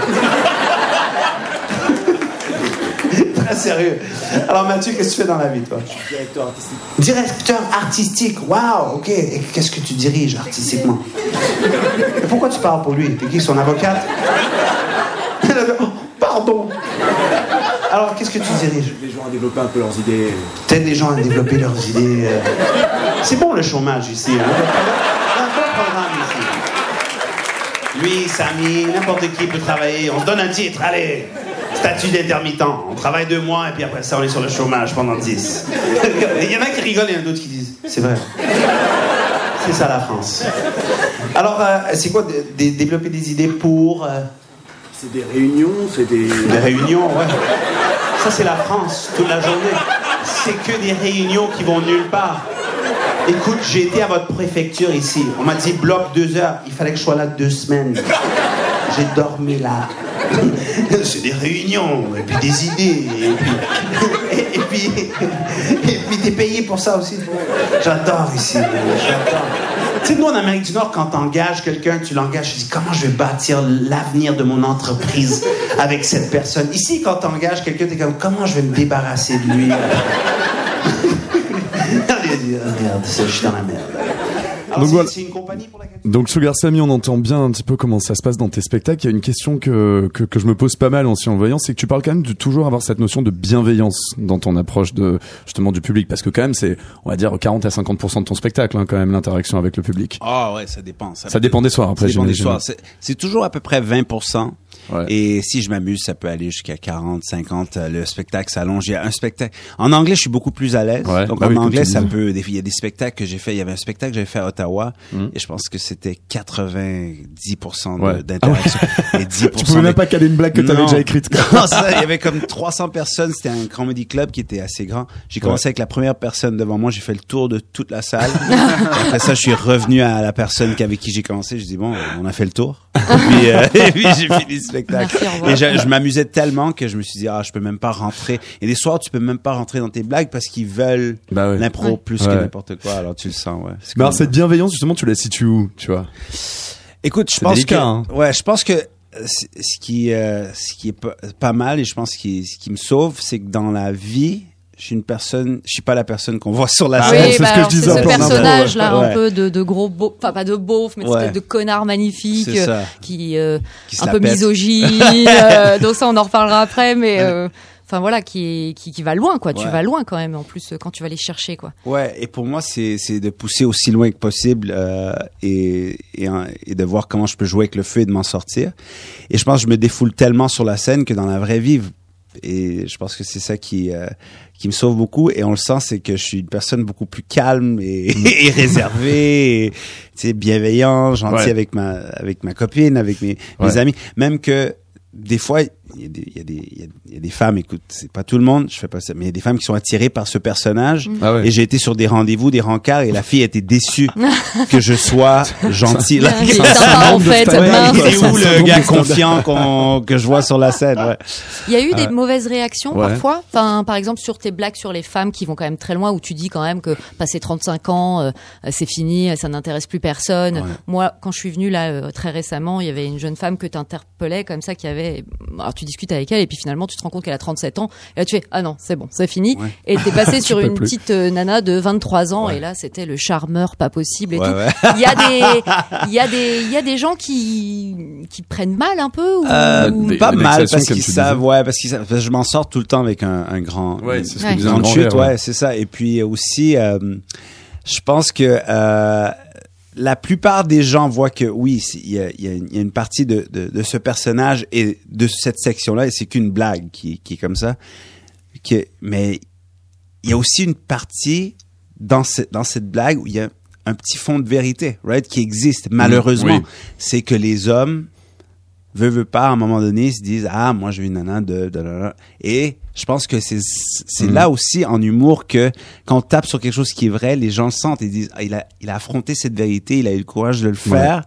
Très sérieux. Alors Mathieu, qu'est-ce que tu fais dans la vie, toi? Directeur artistique. Directeur artistique, waouh, ok. Et qu'est-ce que tu diriges artistiquement? Et pourquoi tu parles pour lui? T'es qui, son avocate oh, Pardon. Alors, qu'est-ce que tu diriges? Les gens à développer un peu leurs idées. T'aides les gens à développer leurs idées. C'est bon le chômage ici. Hein? Il y a un bon programme ici. Lui, Samy, n'importe qui peut travailler. On se donne un titre, allez. Statut d'intermittent. On travaille deux mois et puis après ça, on est sur le chômage pendant dix. Il y en a qui rigolent et il y en a d'autres qui disent c'est vrai. C'est ça la France. Alors, euh, c'est quoi de- de- développer des idées pour euh, C'est des réunions, c'est des. des réunions, ouais. Ça, c'est la France, toute la journée. C'est que des réunions qui vont nulle part. Écoute, j'ai été à votre préfecture ici. On m'a dit bloc deux heures. Il fallait que je sois là deux semaines. J'ai dormi là. C'est des réunions, et puis des idées, et puis. Et, et puis. T'es payé pour ça aussi. J'adore ici, j'adore. Tu sais, nous en Amérique du Nord, quand t'engages quelqu'un, tu l'engages, tu dis comment je vais bâtir l'avenir de mon entreprise avec cette personne? Ici, quand t'engages quelqu'un, t'es comme comment je vais me débarrasser de lui? Dis, ah, merde, je suis dans la merde. Alors, Donc voilà. une compagnie pour laquelle Donc Sugar Sammy, on entend bien un petit peu comment ça se passe dans tes spectacles. Il y a une question que, que, que je me pose pas mal aussi en le voyant, c'est que tu parles quand même de toujours avoir cette notion de bienveillance dans ton approche de justement du public, parce que quand même c'est, on va dire 40 à 50% de ton spectacle, hein, quand même l'interaction avec le public. Ah ouais, ça dépend. Ça dépend des soirs Ça après. dépend des soirs. C'est toujours à peu près 20%. Ouais. Et si je m'amuse, ça peut aller jusqu'à 40, 50. euh, Le spectacle s'allonge. Il y a un spectacle. En anglais, je suis beaucoup plus à l'aise. Ouais. Donc Bah en oui, anglais, ça peut. Il y a des spectacles que j'ai fait. Il y avait un spectacle que j'avais fait à Ottawa. Mm. Et je pense que c'était 90% de- Ouais. d'interaction. Et 10% Tu pouvais même pas caler une blague que t'avais déjà écrite. non, ça, il y avait comme 300 personnes. C'était un comedy club qui était assez grand. J'ai commencé avec la première personne devant moi. J'ai fait le tour de toute la salle. Après ça, je suis revenu à la personne avec qui j'ai commencé. Je dis bon, on a fait le tour. Et puis, euh, et puis j'ai fini le spectacle. Merci. Et je, je m'amusais tellement que je me suis dit ah, je peux même pas rentrer. Et des soirs, tu peux même pas rentrer dans tes blagues parce qu'ils veulent Bah l'impro plus Ouais. que n'importe quoi. Alors tu le sens, ouais. Mais alors cette bienveillance justement, tu la situes où, tu vois? Écoute, je pense délicat, que hein. ouais, je pense que euh, ce qui euh, ce qui est pas, pas mal et je pense qui ce qui me sauve, c'est que dans la vie, je suis une personne, je suis pas la personne qu'on voit sur la Ah scène. c'est ce bah que alors, je disais c'est ce personnage là, ouais. un peu de, de gros enfin pas de beauf, mais de Ouais. espèce de connard magnifique, euh, qui euh, Qui un peu pète. misogyne. euh, donc ça, on en reparlera après, mais euh, enfin voilà, qui, qui qui va loin quoi. Tu vas loin quand même. En plus, euh, quand tu vas les chercher quoi. Ouais, et pour moi, c'est c'est de pousser aussi loin que possible euh, et, et, et de voir comment je peux jouer avec le feu et de m'en sortir. Et je pense que je me défoule tellement sur la scène que dans la vraie vie, et je pense que c'est ça qui euh, qui me sauve beaucoup. Et on le sent, c'est que je suis une personne beaucoup plus calme et, et réservée, et, tu sais, bienveillant, gentil Ouais. avec ma avec ma copine, avec mes, amis. Même que des fois, il y a des, il y a des, il y a- il y a des femmes, écoute, c'est pas tout le monde, je fais pas ça, mais il y a des femmes qui sont attirées par ce personnage. Ah ouais. Et j'ai été sur des rendez-vous, des rencarts, et la fille était déçue que je sois gentil. Là, Il en fait, Ouais, mince. il est où le gars confiant qu'on, que je vois sur la scène, ouais. Il y a eu des mauvaises réactions Ouais. parfois? Enfin, par exemple, sur tes blagues sur les femmes qui vont quand même très loin, où tu dis quand même que passé 35 ans, euh, c'est fini, ça n'intéresse plus personne. Ouais. Moi, quand je suis venue là euh, très récemment, il y avait une jeune femme que tu interpellais comme ça, qui avait. Alors tu discutes avec elle et puis finalement tu te rends compte qu'elle a 37 ans. Et là tu fais ah non c'est bon c'est fini. Ouais. Et t'es passé sur une plus. petite euh, nana de 23 ans et là c'était le charmeur pas possible et Ouais, tout. ouais. Il y a des il y a des il y a des gens qui qui prennent mal un peu ou, Euh, ou- Des- pas mal parce qu'ils savent, ouais, parce qu'ils je m'en sors tout le temps avec un, un grand, Ouais, c'est ce que Ouais. disait grande André, chute, ouais. ouais, c'est ça. Et puis aussi, euh, je pense que euh, la plupart des gens voient que oui, il y a, y une- il y a une partie de, de, de ce personnage et de cette section-là, et c'est qu'une blague qui, qui est comme ça. Que, mais il y a aussi une partie dans, ce- dans cette blague où il y a un petit fond de vérité, right, qui existe malheureusement. oui. C'est que les hommes veut veut pas à un moment donné ils se disent ah moi j'ai une nana de, de, de- de- et je pense que c'est c'est Mhm. là aussi en humour que quand on tape sur quelque chose qui est vrai les gens le sentent et disent ah, il a il a affronté cette vérité il a eu le courage de le faire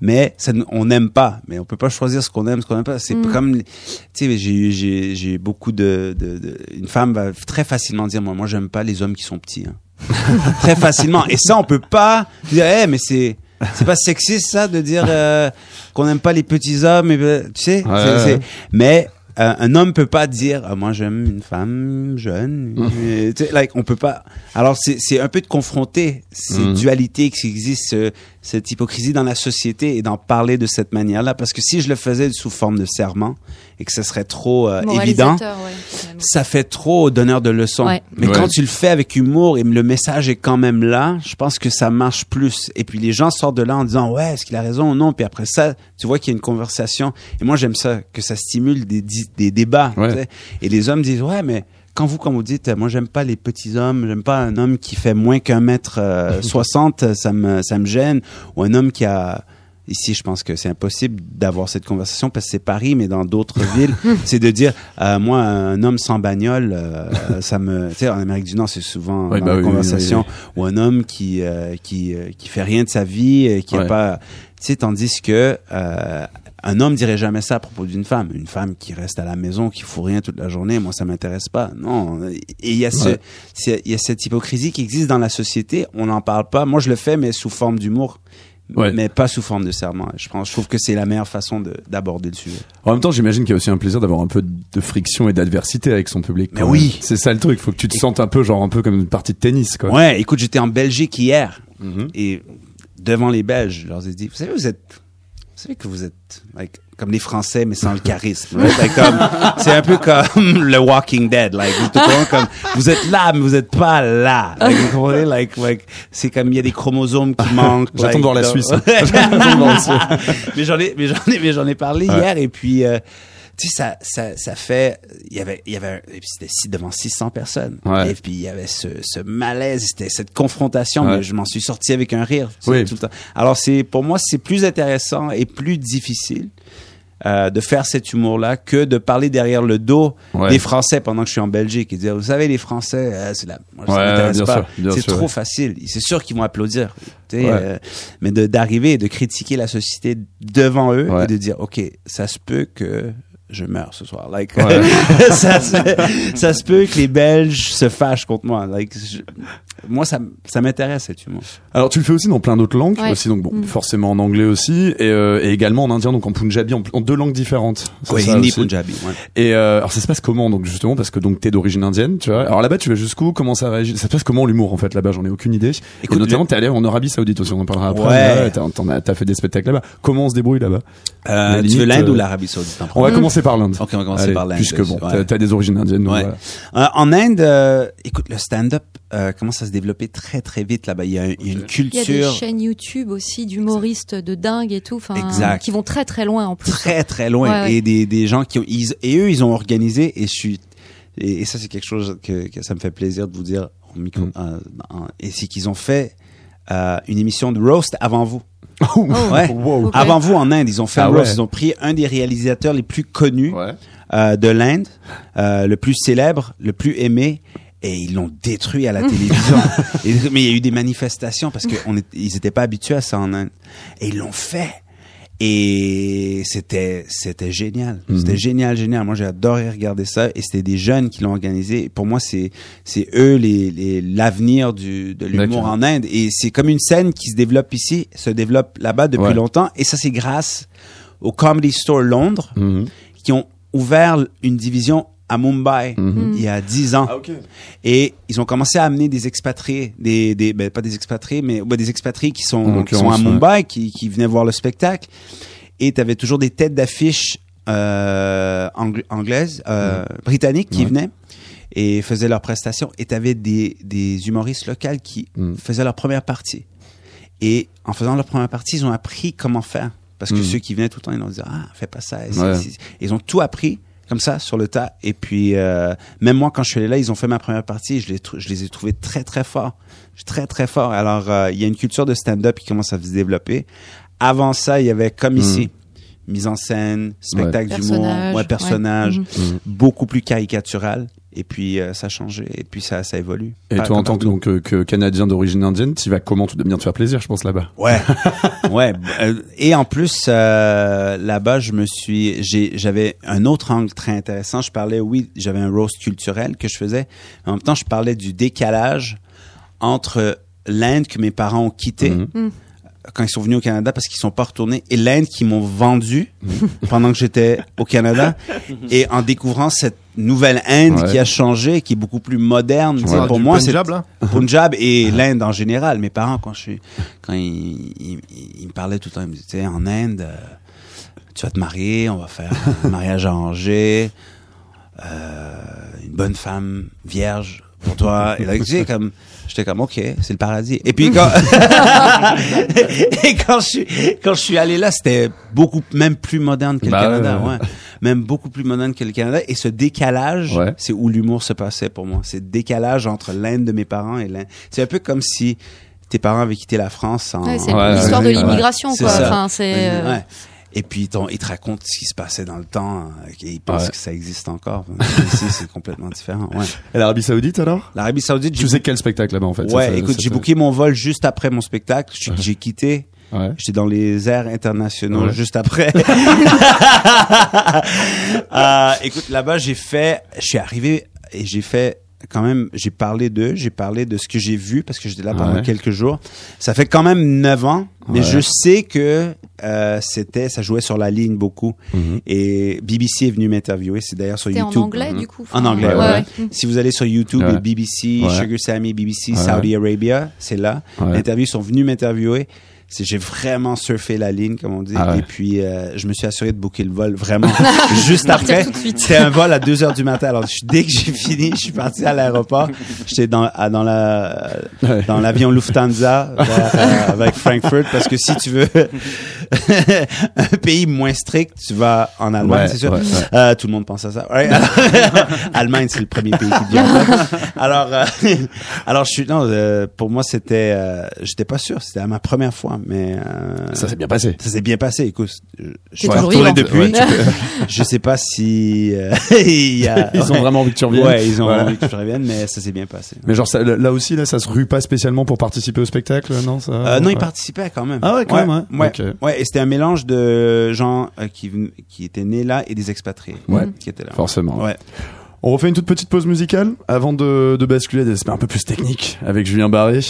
mais ça, on n'aime pas mais on peut pas choisir ce qu'on aime ce qu'on n'aime pas c'est Mhm. comme tu sais j'ai eu- j'ai j'ai beaucoup de, de, de une femme va très facilement dire moi moi j'aime pas les hommes qui sont petits hein. très facilement et ça on peut pas dire Eh, mais c'est c'est pas sexiste ça de dire euh, qu'on n'aime pas les petits hommes et, euh, tu sais Ouais, c'est- c'est- mais euh, un homme peut pas dire Ah, moi j'aime une femme jeune like, on peut pas alors c'est c'est un peu de confronter ces Mhm. dualités qui existent ce- cette hypocrisie dans la société et d'en parler de cette manière là parce que si je le faisais sous forme de serment et que ce serait trop euh, évident ouais, ça fait trop donneur de leçons. Ouais. Mais Ouais. quand tu le fais avec humour et le message est quand même là, je pense que ça marche plus. Et puis les gens sortent de là en disant ouais, est-ce qu'il a raison ou non? Puis après ça, tu vois qu'il y a une conversation. Et moi j'aime ça, que ça stimule des, des débats. Ouais. tu sais. Et les hommes disent ouais, mais quand vous, quand vous dites, euh, moi j'aime pas les petits hommes, j'aime pas un homme qui fait moins qu'un mètre euh, soixante, ça me ça me gêne, ou un homme qui a Ici, je pense que c'est impossible d'avoir cette conversation parce que c'est Paris, mais dans d'autres villes, c'est de dire, euh, moi, un homme sans bagnole, euh, ça me, tu sais, en Amérique du Nord, c'est souvent Oui, dans bah la oui, oui, conversation, ou un homme qui euh, qui qui fait rien de sa vie, qui a Ouais. pas, tu sais, tandis que un homme dirait jamais ça à propos d'une femme. Une femme qui reste à la maison, qui fout rien toute la journée, moi ça m'intéresse pas. Non. Et il y a ce, Ouais. il y a cette hypocrisie qui existe dans la société. On n'en parle pas. Moi je le fais, mais sous forme d'humour. Ouais. Mais pas sous forme de serment. Je pense, je trouve que c'est la meilleure façon de- d'aborder le sujet. En même temps, j'imagine qu'il y a aussi un plaisir d'avoir un peu de friction et d'adversité avec son public. Mais oui. C'est ça le truc. Faut que tu te sentes un peu, genre, un peu comme une partie de tennis, quoi. Ouais, écoute, j'étais en Belgique hier Mhm. et devant les Belges, je leur ai dit, vous savez, vous êtes, savez que vous êtes like, comme les Français, mais sans le charisme. right? Like, comme- c'est un peu comme le Walking Dead. Like, vous, comme, êtes là, mais vous êtes pas là. Like, vous comprenez? Like, like, c'est comme il y a des chromosomes qui manquent. Suisse. J'attends de voir la Suisse. mais j'en ai, mais j'en ai, mais j'en ai parlé Ouais. hier et puis, euh, tu sais, ça, ça, ça fait, il y avait, il y avait, un- et puis c'était devant 600 personnes. Ouais. Et puis il y avait ce, ce malaise, c'était cette confrontation, Ouais. mais je m'en suis sorti avec un rire. Oui. tout le temps. Alors c'est, pour moi, c'est plus intéressant et plus difficile. euh, de faire cet humour-là que de parler derrière le dos Ouais. des Français pendant que je suis en Belgique et dire vous savez les Français euh, c'est la Ouais, pas c'est trop ouais. facile c'est sûr qu'ils vont applaudir euh, mais d'arriver et de critiquer la société devant eux et de dire ok ça se peut que je meurs ce soir like Ouais. ça, se, ça se peut que les Belges se fâchent contre moi like je- moi ça ça m'intéresse cet humour Alors, tu le fais aussi dans plein d'autres langues, Ouais. aussi, donc bon, Mm. forcément en anglais aussi, et, euh, et également en indien, donc en punjabi, en, en deux langues différentes. C'est oui ça hindi punjabi ouais. Et euh, alors ça se passe comment donc justement parce que donc t'es d'origine indienne, tu vois. Alors là-bas tu vas jusqu'où? Comment ça réagit? Ça se passe comment l'humour en fait là-bas? J'en ai aucune idée. Écoute, et notamment t'es allé en Arabie Saoudite aussi, on en parlera après. Ouais. T'as, as- fait des spectacles là-bas. Comment on se débrouille là-bas? Euh, tu veux l'Inde euh, ou l'Arabie Saoudite? En On va premier commencer par l'Inde. Ok, on va commencer Allez, par l'Inde. Puisque bon, Ouais. t'as, des origines indiennes. donc Ouais. voilà. Euh, en Inde, euh, écoute, le stand-up euh, commence à se développer très très vite là-bas. Il y a, un- il y a une Il y a des culture chaînes YouTube aussi d'humoristes de dingue et tout, enfin, Exact. qui vont très très loin en plus. très très loin Ouais, ouais. et des, des gens qui ont ils- et eux ils ont organisé et je suis et, et ça c'est quelque chose que, que ça me fait plaisir de vous dire au micro Mm. euh, en- et c'est qu'ils ont fait euh, une émission de roast avant vous. Oh, Ouais. wow. Ok. Avant vous en Inde, ils ont fait Ah un roast. ouais. Ils ont pris un des réalisateurs les plus connus Ouais. euh, de l'Inde, euh, le plus célèbre, le plus aimé. Et ils l'ont détruit à la télévision. Et- mais il y a eu des manifestations parce qu'ils n'étaient pas habitués à ça en Inde. Et ils l'ont fait. Et c'était c'était génial. C'était génial, génial. Moi, j'ai adoré regarder ça. Et c'était des jeunes qui l'ont organisé. Et pour moi, c'est c'est eux les les- l'avenir du de l'humour en Inde. Et c'est comme une scène qui se développe ici, se développe là-bas depuis Ouais. longtemps. Et ça, c'est grâce au Comedy Store Londres Mhm. qui ont ouvert une division à Mumbai Mhm. il y a 10 ans. Ah. Et ils ont commencé à amener des expatriés, des, des ben, pas des expatriés, mais des expatriés qui sont, qui sont à ouais. Mumbai, qui, qui venaient voir le spectacle. Et tu avais toujours des têtes d'affiche euh, angl- anglaises, euh, britanniques qui Mhm. Ouais. venaient et faisaient leurs prestations. Et tu avais des, des humoristes locaux qui Mhm. faisaient leur première partie. Et en faisant leur première partie, ils ont appris comment faire. Parce que Mhm. ceux qui venaient tout le temps, ils ont dit Ah, fais pas ça. Ils ont tout appris comme ça sur le tas. Et puis, euh, même moi, quand je suis allé là, ils ont fait ma première partie je les, je les ai trouvés très, très forts. Très, très forts. Alors, euh, il y a une culture de stand-up qui commence à se développer. Avant ça, il y avait comme Mhm. ici. Mise en scène, spectacle d'humour, Personnage, ouais, personnage, ouais. Mhm. beaucoup plus caricatural. Et puis, euh, ça a changé. Et puis, ça, ça évolue. Et Pas toi, en tant que, donc, euh, que Canadien d'origine indienne, tu vas comment tout de bien te faire plaisir, je pense, là-bas? Ouais, ouais. euh, Et en plus, euh, là-bas, je me suis, j'ai, j'avais un autre angle très intéressant. Je parlais, oui, j'avais un roast culturel que je faisais. Mais en même temps, je parlais du décalage entre l'Inde que mes parents ont quitté Mhm. Quand ils sont venus au Canada parce qu'ils sont pas retournés et l'Inde qui m'ont vendu pendant que j'étais au Canada et en découvrant cette nouvelle Inde Ouais. qui a changé, qui est beaucoup plus moderne. Pour moi, c'est Punjab, là? Punjab et l'Inde en général. Mes parents, quand je suis, quand ils, ils, ils me parlaient tout le temps, ils me disaient, en Inde, euh, tu vas te marier, on va faire un mariage arrangé, euh, une bonne femme vierge pour toi. Et là, tu sais, comme, j'étais comme, ok, c'est le paradis. Et puis quand, et quand je suis, quand je suis allé là, c'était beaucoup, même plus moderne que le Bah Canada, ouais, ouais. Même beaucoup plus moderne que le Canada. Et ce décalage, Ouais. c'est où l'humour se passait pour moi. C'est le décalage entre l'Inde de mes parents et l'Inde. C'est un peu comme si tes parents avaient quitté la France en... Ouais, c'est Ouais, l'histoire ouais, de l'immigration, quoi. Enfin, c'est. euh, Ouais. Et puis ils, te racontent ce qui se passait dans le temps euh, et ils pensent Ouais. que ça existe encore. Ici, c'est complètement différent. Ouais. Et l'Arabie Saoudite, alors? L'Arabie Saoudite, Tu sais quel spectacle là-bas, en fait? Ouais, ça- écoute, j'ai booké mon vol juste après mon spectacle. J'ai j'ai quitté. Ouais. J'étais dans les airs internationaux Ouais. juste après. Euh, écoute, là-bas, j'ai fait, je suis arrivé et j'ai fait quand même, j'ai parlé d'eux, j'ai parlé de ce que j'ai vu parce que j'étais là pendant Ouais. quelques jours. Ça fait quand même neuf ans, mais Ouais. je sais que euh, c'était, ça jouait sur la ligne beaucoup. Mhm. Et BBC est venu m'interviewer. C'est d'ailleurs sur C'était en YouTube. anglais, Mhm. du coup. En anglais, ouais, ouais. ouais. Si vous allez sur YouTube, et BBC, Ouais. Sugar Sammy, BBC, Ouais. Saudi Arabia, c'est là. Ouais. L'interview, ils sont venus m'interviewer. J'ai vraiment surfé la ligne, comme on dit. Ah ouais. Et puis, euh, je me suis assuré de booker le vol, vraiment. Juste après. C'était un vol à 2 heures du matin. Alors, je- dès que j'ai fini, je suis parti à l'aéroport. J'étais dans, à- dans la, Ouais. dans l'avion Lufthansa vers, euh, avec Frankfurt parce que si tu veux un pays moins strict, tu vas en Allemagne, Ouais, c'est sûr. Euh, tout le monde pense à ça. Alors- Allemagne, c'est le premier pays qui vient. Alors, euh, alors je suis non. euh, pour moi, c'était, euh, j'étais pas sûr. C'était ma première fois, mais euh, Ça s'est bien passé. ça s'est bien passé. Écoute, je suis retourné depuis. Ouais, je sais pas si euh, il y a- Ils ont vraiment envie que tu reviennes. Ouais, ils ont Voilà. envie que je revienne, mais ça s'est bien passé. Mais genre, ça- là aussi, là, ça se rue pas spécialement pour participer au spectacle, non ça, Euh, non, ouais. ils participaient quand même. Ah ouais, quand même, ouais. Ouais, et c'était un mélange de gens euh, qui, qui étaient nés là et des expatriés Ouais. qui étaient là. Forcément. Ouais. On refait une toute petite pause musicale avant de, de basculer à des aspects un peu plus techniques avec Julien Barré.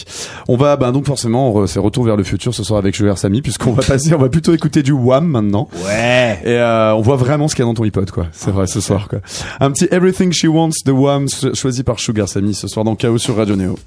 On va, ben donc forcément, on re- c'est retour vers le futur ce soir avec Sugar Samy puisqu'on va passer, on va plutôt écouter du Wham maintenant. Ouais. Et euh, on voit vraiment ce qu'il y a dans ton iPod, quoi. C'est vrai, ce soir, quoi. Un petit Everything She Wants de Wham cho- choisi par Sugar Sammy ce soir dans Chaos sur Radio Neo.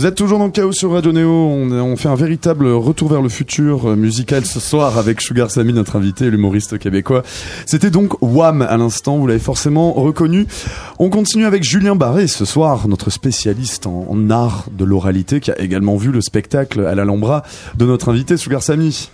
Vous êtes toujours dans le chaos sur Radio Néo. On, on fait un véritable retour vers le futur euh, musical ce soir avec Sugar Sammy, notre invité, l'humoriste québécois. C'était donc Wham à l'instant. Vous l'avez forcément reconnu. On continue avec Julien Barré ce soir, notre spécialiste en, en art de l'oralité, qui a également vu le spectacle à l'Alhambra de notre invité Sugar Sammy.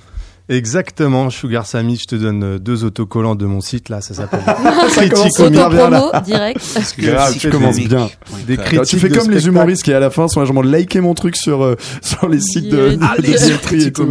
Exactement, Sugar Sammy, je te donne euh, deux autocollants de mon site là, ça s'appelle commence Critique super bien, là. Auto-promo, direct. Grave, tu commences bien. Des Alors, critiques tu fais comme les spectacle. humoristes qui à la fin sont genre liker mon truc sur euh, sur les sites de, et tout.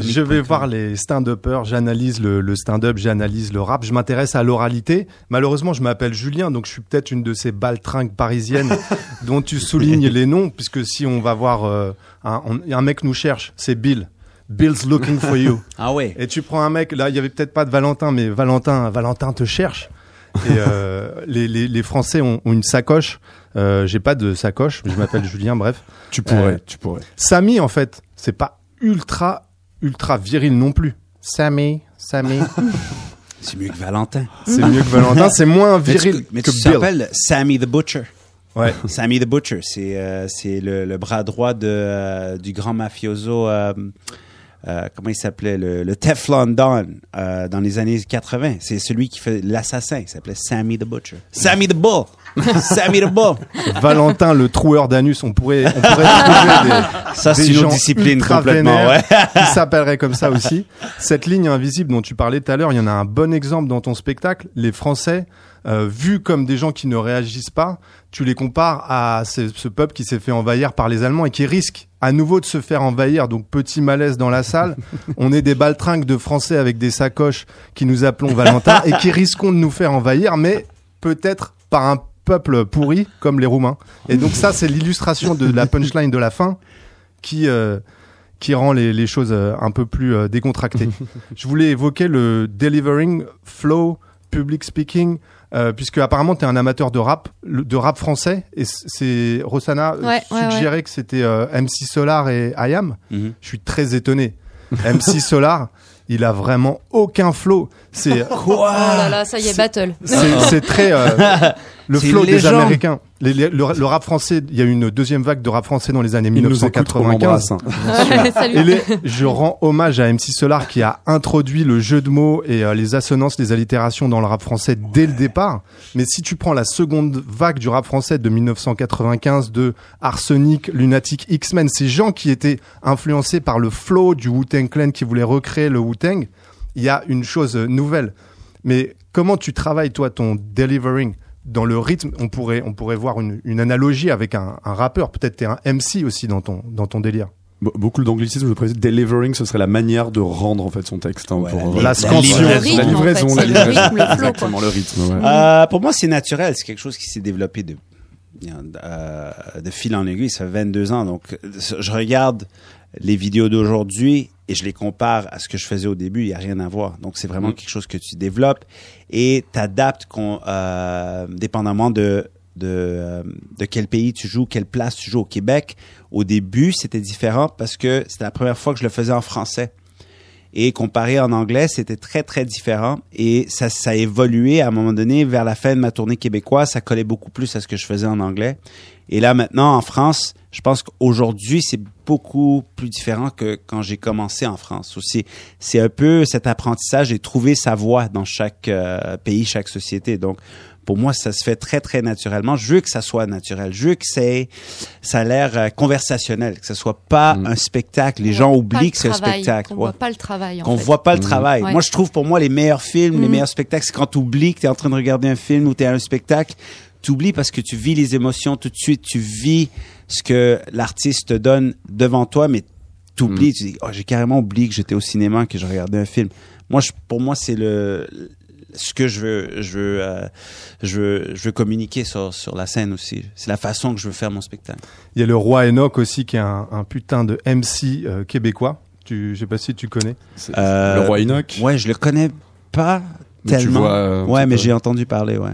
Je vais voir les stand-uppers, j'analyse le, le stand-up, j'analyse le rap, je m'intéresse à l'oralité. Malheureusement, je m'appelle Julien, donc je suis peut-être une de ces baltringues parisiennes dont tu soulignes les noms, puisque si on va voir euh, un, on- un mec nous cherche, c'est Bill. Bill's looking for you. Ah ouais. Et tu prends un mec, là, il y avait peut-être pas de Valentin, mais Valentin, Valentin te cherche. Et euh, les, les, les Français ont, ont une sacoche. Euh, J'ai pas de sacoche, mais je m'appelle Julien. Bref, Tu pourrais, Euh, tu pourrais. Samy, en fait, c'est pas ultra ultra viril non plus. Sammy, Sammy, C'est mieux que Valentin. c'est mieux que Valentin, c'est moins Mais tu, viril mais que tu Bill. t'appelles Sammy the Butcher. Ouais. Sammy the Butcher, c'est euh, c'est le, le bras droit de euh, du grand mafioso. euh, euh, comment il s'appelait? Le, le Teflon Don euh, dans les années 80. C'est celui qui fait l'assassin. Il s'appelait Sammy the Butcher. Sammy the Bull. Sammy the Bull. Valentin, le troueur d'anus, on pourrait, on pourrait trouver des, Ça, c'est une discipline complètement. Ouais. qui s'appellerait comme ça aussi. Cette ligne invisible dont tu parlais tout à l'heure, il y en a un bon exemple dans ton spectacle. Les Français, euh, vus comme des gens qui ne réagissent pas, tu les compares à ce, ce peuple qui s'est fait envahir par les Allemands et qui risque à nouveau de se faire envahir. Donc petit malaise dans la salle. On est des baltringues de Français avec des sacoches qui nous appelons Valentin et qui risquons de nous faire envahir, mais peut-être par un peuple pourri comme les Roumains. Et donc ça, c'est l'illustration de la punchline de la fin qui euh, qui rend les, les choses euh, un peu plus euh, décontractées. Je voulais évoquer le delivering, flow, public speaking, euh, puisque apparemment tu es un amateur de rap, de rap français. Et c'est Rosanna euh, Ouais, ouais, suggérait que c'était euh, MC Solar et IAM. Mhm. Je suis très étonné. MC Solar, il a vraiment aucun flow. C'est Oh là là, ça y est, battle. c'est très euh, le flow des légende. Américains. Les- les- le, le rap français, il y a eu une deuxième vague de rap français dans les années Il nous écoute, on 1995. l'embrasse, hein. Salut. Et les- je rends hommage à MC Solar qui a introduit le jeu de mots et euh, les assonances, les allitérations dans le rap français dès le départ. Mais si tu prends la seconde vague du rap français de 1995 de Arsenic, Lunatic, X-Men, ces gens qui étaient influencés par le flow du Wu-Tang Clan qui voulait recréer le Il y a une chose euh, nouvelle. Mais comment tu travailles toi ton delivering dans le rythme On pourrait on pourrait voir une, une analogie avec un, un rappeur. Peut-être t'es un MC aussi dans ton dans ton délire. Be- Beaucoup d'anglicisme, je précise. Delivering, ce serait la manière de rendre en fait son texte. hein, Ouais, pour, la- euh, la scansion. la rythme, en livraison, fait, la le livraison. rythme, le flow, Exactement, le rythme. ouais. Euh, pour moi, c'est naturel. C'est quelque chose qui s'est développé de, euh, de fil en aiguille. Ça fait 22 ans. Donc, je regarde les vidéos d'aujourd'hui et je les compare à ce que je faisais au début. Il n'y a rien à voir. Donc, c'est vraiment quelque chose que tu développes et t'adaptes euh, dépendamment de de, euh, de quel pays tu joues, quelle place tu joues au Québec. Au début, c'était différent parce que c'était la première fois que je le faisais en français et comparé en anglais, c'était très très différent et ça ça a évolué à un moment donné vers la fin de ma tournée québécoise, ça collait beaucoup plus à ce que je faisais en anglais. Et là maintenant en France, je pense qu'aujourd'hui c'est beaucoup plus différent que quand j'ai commencé en France. Aussi, c'est un peu cet apprentissage et trouver sa voie dans chaque euh, pays, chaque société. Donc pour moi, ça se fait très, très naturellement. Je veux que ça soit naturel. Je veux que c'est, ça a l'air euh, conversationnel, que ce soit pas Mm. un spectacle. Les On gens oublient le que c'est un travail, spectacle. Qu'on Ouais voit pas le travail. en qu'on voit pas le travail. Ouais. Moi, je trouve pour moi les meilleurs films, les Mhm. meilleurs spectacles, c'est quand tu oublies que tu es en train de regarder un film ou tu es à un spectacle. Tu oublies parce que tu vis les émotions tout de suite, tu vis ce que l'artiste te donne devant toi, mais tu oublies, Mhm. tu dis, oh, j'ai carrément oublié que j'étais au cinéma, que je regardais un film. Moi, je, pour moi, c'est le ce que je veux, je veux, euh, je veux, je veux communiquer sur, sur la scène aussi. C'est la façon que je veux faire mon spectacle. Il y a le roi Enoch aussi qui est un, un putain de MC euh, québécois. Tu, je sais pas si tu connais. Euh, le roi Enoch. Ouais, je le connais pas Mais tu tellement. vois, euh, ouais, mais j'ai entendu parler, ouais.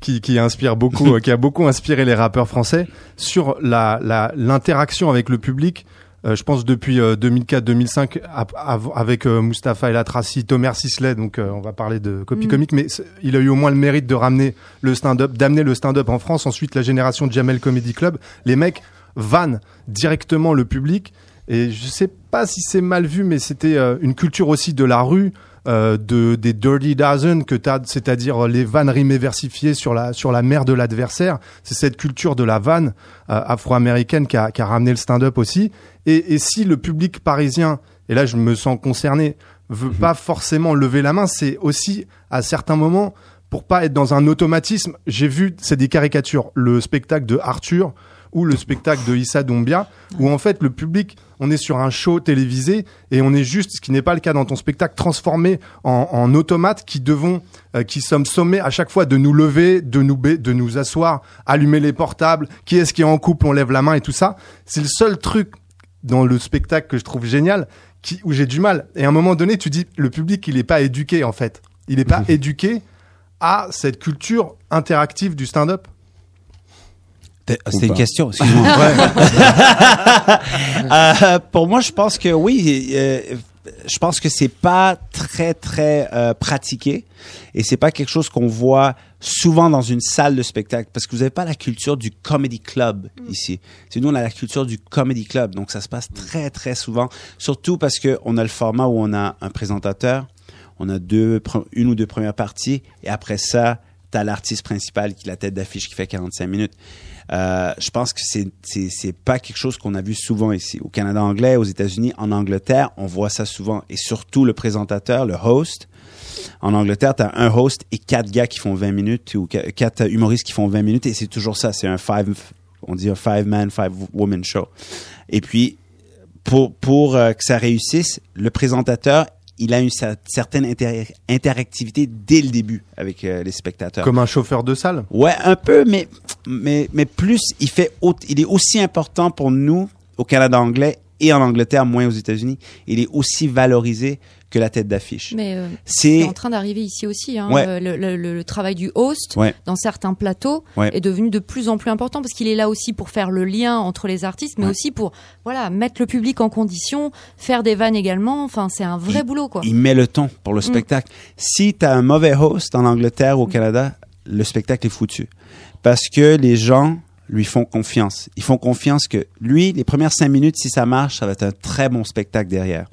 Qui, qui inspire beaucoup, euh, qui a beaucoup inspiré les rappeurs français sur la la- l'interaction avec le public. Euh, je pense depuis 2004-2005 ap- av- avec euh, Mustapha El Atrassi, Thomas Sisley, donc euh, on va parler de copie Mm. comique, mais il a eu au moins le mérite de ramener le stand-up, d'amener le stand-up en France. Ensuite, la génération de Jamel Comedy Club, les mecs vanne directement le public. Et je sais pas si c'est mal vu, mais c'était euh, une culture aussi de la rue, euh, de des dirty dozen que t'as, c'est-à-dire les vanneries versifiées sur la sur la mère de l'adversaire. C'est cette culture de la vanne euh, afro-américaine qui a, qui a ramené le stand-up aussi. Et, et si le public parisien, et là je me sens concerné, veut pas forcément lever la main, c'est aussi à certains moments pour pas être dans un automatisme. J'ai vu, c'est des caricatures, le spectacle de Arthur ou le spectacle de Issa Doumbia, où en fait le public, on est sur un show télévisé et on est juste, ce qui n'est pas le cas dans ton spectacle, transformé en, en automates qui devons, euh, qui sommes sommés à chaque fois de nous lever, de nous de nous asseoir, allumer les portables, qui est-ce qui est en couple, on lève la main et tout ça. C'est le seul truc dans le spectacle que je trouve génial, qui, où j'ai du mal. Et à un moment donné, tu dis, le public, il n'est pas éduqué en fait. Il n'est pas éduqué à cette culture interactive du stand-up. C'était une pas. question, excuse-moi. Euh, pour moi, je pense que oui. euh, je pense que c'est pas très très euh, pratiqué et c'est pas quelque chose qu'on voit souvent dans une salle de spectacle parce que vous n'avez pas la culture du comedy club ici. C'est nous on a la culture du comedy club donc ça se passe très très souvent surtout parce que on a le format où on a un présentateur, on a deux une ou deux premières parties et après ça tu as l'artiste principal qui est la tête d'affiche qui fait 45 minutes. Euh, je pense que c'est c'est pas quelque chose qu'on a vu souvent ici au Canada anglais, aux États-Unis, en Angleterre, on voit ça souvent et surtout le présentateur, le host. En Angleterre, tu as un host et quatre gars qui font 20 minutes ou qu- quatre humoristes qui font 20 minutes et c'est toujours ça, c'est un five on dit un five man, five woman show. Et puis pour pour euh, que ça réussisse, le présentateur il a une cer- certaine inter- interactivité dès le début avec euh, les spectateurs. Comme un chauffeur de salle. Ouais, un peu, mais, mais, mais plus, il fait, au- il est aussi important pour nous au Canada anglais et en Angleterre, moins aux États-Unis. Il est aussi valorisé que la tête d'affiche. Mais euh, C'est, en train d'arriver ici aussi. Hein, Ouais. Euh, le, le- le- le travail du host Ouais. dans certains plateaux Ouais. est devenu de plus en plus important parce qu'il est là aussi pour faire le lien entre les artistes, mais aussi pour voilà mettre le public en condition, faire des vannes également. Enfin, c'est un vrai Il- boulot quoi. il met le ton pour le spectacle. Si tu as un mauvais host en Angleterre ou au Canada, le spectacle est foutu. Parce que les gens lui font confiance. Ils font confiance que lui, les premières cinq minutes, si ça marche, ça va être un très bon spectacle derrière.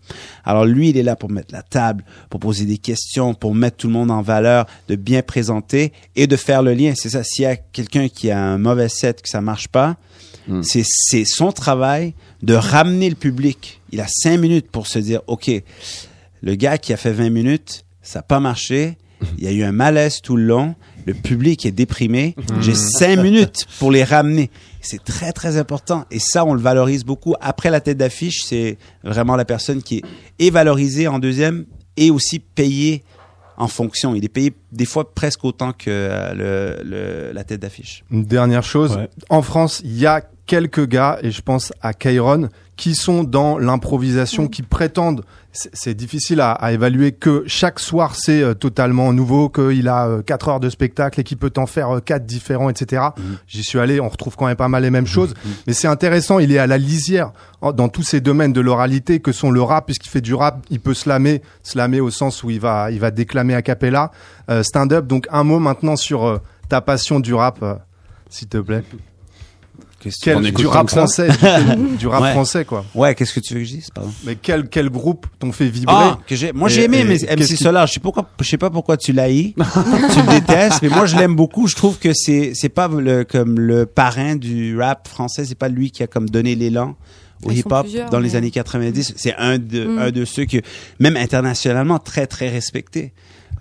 Alors lui, il est là pour mettre la table, pour poser des questions, pour mettre tout le monde en valeur, de bien présenter et de faire le lien. C'est ça. S'il y a quelqu'un qui a un mauvais set, que ça marche pas, c'est c'est son travail de ramener le public. Il a cinq minutes pour se dire, OK, le gars qui a fait 20 minutes, ça n'a pas marché. Il y a eu un malaise tout le long. Le public est déprimé. J'ai cinq minutes pour les ramener. C'est très, très important. Et ça, on le valorise beaucoup. Après la tête d'affiche, c'est vraiment la personne qui est, est valorisée en deuxième et aussi payée en fonction. Il est payé des fois presque autant que euh, le, le- la tête d'affiche. Une dernière chose, Ouais. en France, il y a quelques gars, et je pense à Kairon, qui sont dans l'improvisation, qui prétendent, c'est- difficile à, à évaluer, que chaque soir c'est euh, totalement nouveau, qu'il a euh, quatre heures de spectacle et qu'il peut en faire euh, quatre différents, etc. J'y suis allé, on retrouve quand même pas mal les mêmes choses, mais c'est intéressant, il est à la lisière dans tous ces domaines de l'oralité que sont le rap, puisqu'il fait du rap, il peut slammer, slammer au sens où il va, il va déclamer a cappella, euh, stand-up. Donc un mot maintenant sur euh, ta passion du rap, euh, s'il te plaît. Quel, du rap français, du, du rap Ouais. français quoi. Ouais, qu'est-ce que tu veux que je dise, pardon? Mais quel quel groupe t'ont fait vibrer Ah, que j'ai, moi j'ai aimé mais MC qui- Solar. Je sais pourquoi, je sais pas pourquoi tu l'haïs, tu le détestes, mais moi je l'aime beaucoup. Je trouve que c'est, c'est pas le, comme le parrain du rap français. C'est pas lui qui a comme donné l'élan au hip-hop dans les années 90. C'est un de, Mm. un de ceux que, même internationalement, très très respecté.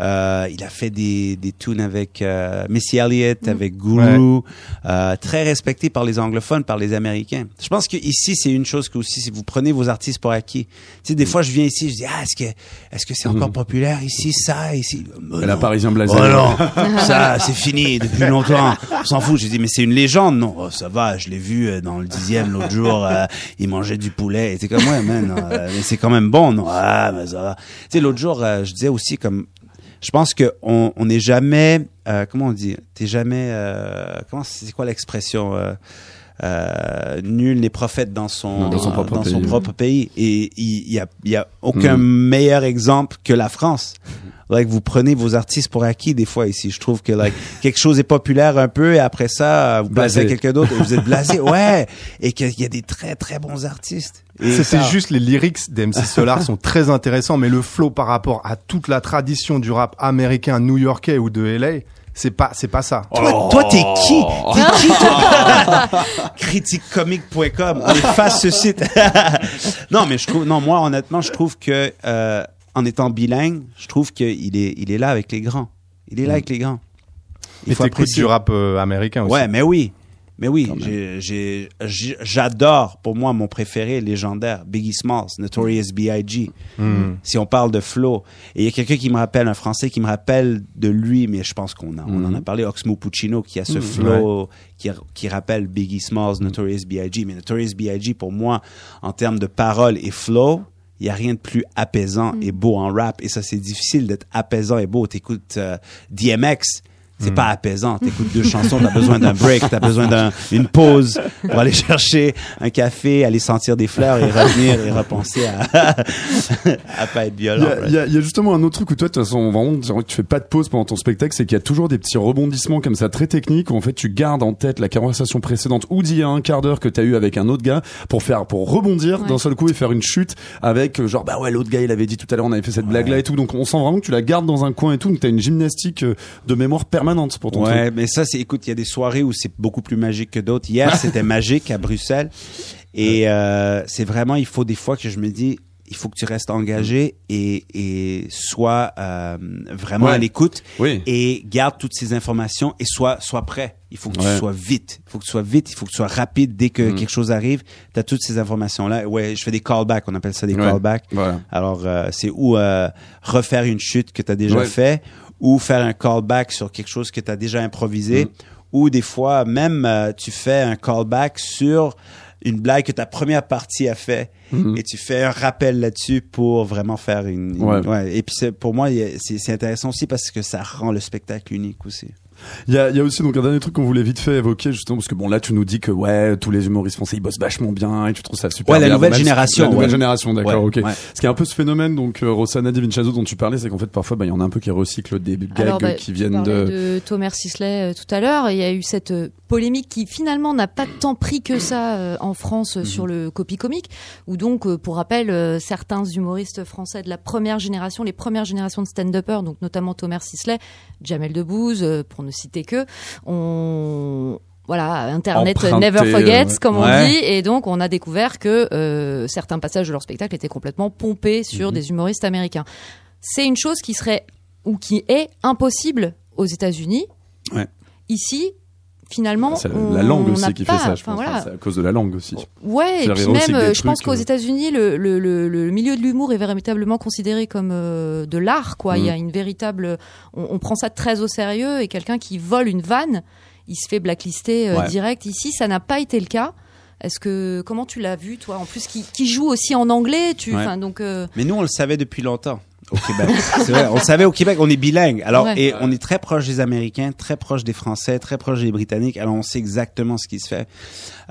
Euh, il a fait des, des tunes avec euh, Missy Elliott, avec Guru, euh, très respecté par les anglophones, par les Américains. Je pense que ici c'est une chose que aussi si vous prenez vos artistes pour acquis. Tu sais, des fois je viens ici, je dis ah est-ce que est-ce que c'est encore populaire ici ça ici? Oh, la non. Parisien blasé. Oh non, ça c'est fini depuis longtemps. On s'en fout. J'ai dit mais c'est une légende. Non, Oh, ça va. Je l'ai vu euh, dans le dixième l'autre jour. euh, il mangeait du poulet. Et c'est comme ouais, man. euh, mais c'est quand même bon. Non, ah mais ça va. Tu sais l'autre jour euh, je disais aussi comme je pense que on n'est jamais euh, comment on dit? T'es jamais euh, comment c'est quoi l'expression euh, euh, nul n'est prophète dans son Dans son propre pays. propre pays. Et il y, a il y a aucun meilleur exemple que la France like vous prenez vos artistes pour acquis des fois ici. Je trouve que like quelque chose est populaire un peu et après ça vous à quelqu'un d'autre et vous êtes blasé. Ouais, et qu'il y a des très très bons artistes. Ça- juste les lyrics d'MC Solar sont très intéressants, mais le flow par rapport à toute la tradition du rap américain, new-yorkais ou de LA, c'est pas, c'est pas ça. Toi, toi, t'es qui? T'es qui, toi? Critiquecomique.com. On efface ce site. non, mais je trouve, non, moi, honnêtement, je trouve que, euh, en étant bilingue, je trouve qu'il est, il est là avec les grands. Il est là avec les grands. Et t'écoutes du rap euh, américain aussi. Ouais, mais oui. Mais oui, j'adore, pour moi, mon préféré légendaire, Biggie Smalls, Notorious B.I.G. Hmm. Si on parle de flow. Et il y a quelqu'un qui me rappelle, un Français qui me rappelle de lui, mais je pense qu'on on en a parlé, Oxmo Puccino, qui a ce flow qui, qui rappelle Biggie Smalls, Notorious B.I.G. Mais Notorious B.I.G., pour moi, en termes de paroles et flow, il y a rien de plus apaisant et beau en rap. Et ça, c'est difficile d'être apaisant et beau. T'écoutes euh, DMX, c'est pas apaisant. T'écoutes deux chansons, t'as besoin d'un break, t'as besoin d'une pause pour aller chercher un café, aller sentir des fleurs et revenir et repenser à, à pas être Il y, violent. a, il y a- il y a justement un autre truc où toi, de toute façon, vraiment, tu fais pas de pause pendant ton spectacle, c'est qu'il y a toujours des petits rebondissements comme ça très techniques où en fait tu gardes en tête la conversation précédente ou d'il y a un quart d'heure que t'as eu avec un autre gars pour faire, pour rebondir Ouais. d'un seul coup et faire une chute avec euh, genre bah ouais l'autre gars il avait dit tout à l'heure on avait fait cette blague là et tout donc on sent vraiment que tu la gardes dans un coin et tout donc t'as une gymnastique euh, de mémoire permanente pour ton Ouais, truc. mais ça, c'est, écoute, il y a des soirées où c'est beaucoup plus magique que d'autres. Hier, c'était magique à Bruxelles. Et euh, c'est vraiment, il faut des fois que je me dis, il faut que tu restes engagé et, et sois euh, vraiment Ouais. à l'écoute Oui. et garde toutes ces informations et sois, sois prêt. Il faut que Ouais. tu sois vite. Il faut que tu sois vite. Il faut que tu sois rapide. Dès que quelque chose arrive, tu as toutes ces informations-là. Ouais, je fais des callbacks. On appelle ça des Ouais. callbacks. Voilà. Alors, euh, c'est ou euh, refaire une chute que tu as déjà fait, ou faire un callback sur quelque chose que tu as déjà improvisé, Mm. ou des fois, même, euh, tu fais un callback sur une blague que ta première partie a fait, et tu fais un rappel là-dessus pour vraiment faire une... une- Mm-hmm. Ouais. ouais. Et puis, pour moi, c'est intéressant aussi parce que ça rend le spectacle unique aussi. Il y a, il y a aussi donc un dernier truc qu'on voulait vite fait évoquer justement parce que bon là tu nous dis que ouais tous les humoristes français ils bossent vachement bien et tu trouves ça super Ouais, la nouvelle génération, la nouvelle ouais. génération d'accord Ouais, ok ouais. ce qui est un peu ce phénomène donc euh, Rossana Di Vincenzo dont tu parlais c'est qu'en fait parfois bah, il y en a un peu qui recyclent des gags Alors, bah, qui viennent de, de Thomas Sisley euh, tout à l'heure. Il y a eu cette euh, polémique qui finalement n'a pas tant pris que ça euh, en France euh, sur le copy comique, où donc, euh, pour rappel, certains humoristes français de la première génération, les premières générations de stand-uppers, donc notamment Thomas Sisley, Jamel Debbouze, pour ne citer que, on voilà, Internet Emprunté, never forgets, ouais. comme on Ouais. dit, et donc on a découvert que certains passages de leur spectacle étaient complètement pompés sur Mhm. des humoristes américains. C'est une chose qui serait ou qui est impossible aux États-Unis. Ouais. Ici, finalement, c'est on la langue aussi qui pas- fait ça je pense voilà. c'est à cause de la langue aussi Ouais, et puis même, euh, je pense qu'aux euh. États-Unis, le, le, le, le milieu de l'humour est véritablement considéré comme euh, de l'art, quoi. Il y a Mm. une véritable, on, on prend ça très au sérieux, et quelqu'un qui vole une vanne, il se fait blacklister euh, Ouais. direct. Ici, ça n'a pas été le cas. Est-ce que comment tu l'as vu, toi En plus, qui, qui joue aussi en anglais, tu, Ouais. donc. euh, Mais nous, on le savait depuis longtemps au Québec. c'est vrai, on savait au Québec, on est bilingue. Alors, Ouais. et on est très proche des Américains, très proche des Français, très proche des Britanniques. Alors, on sait exactement ce qui se fait.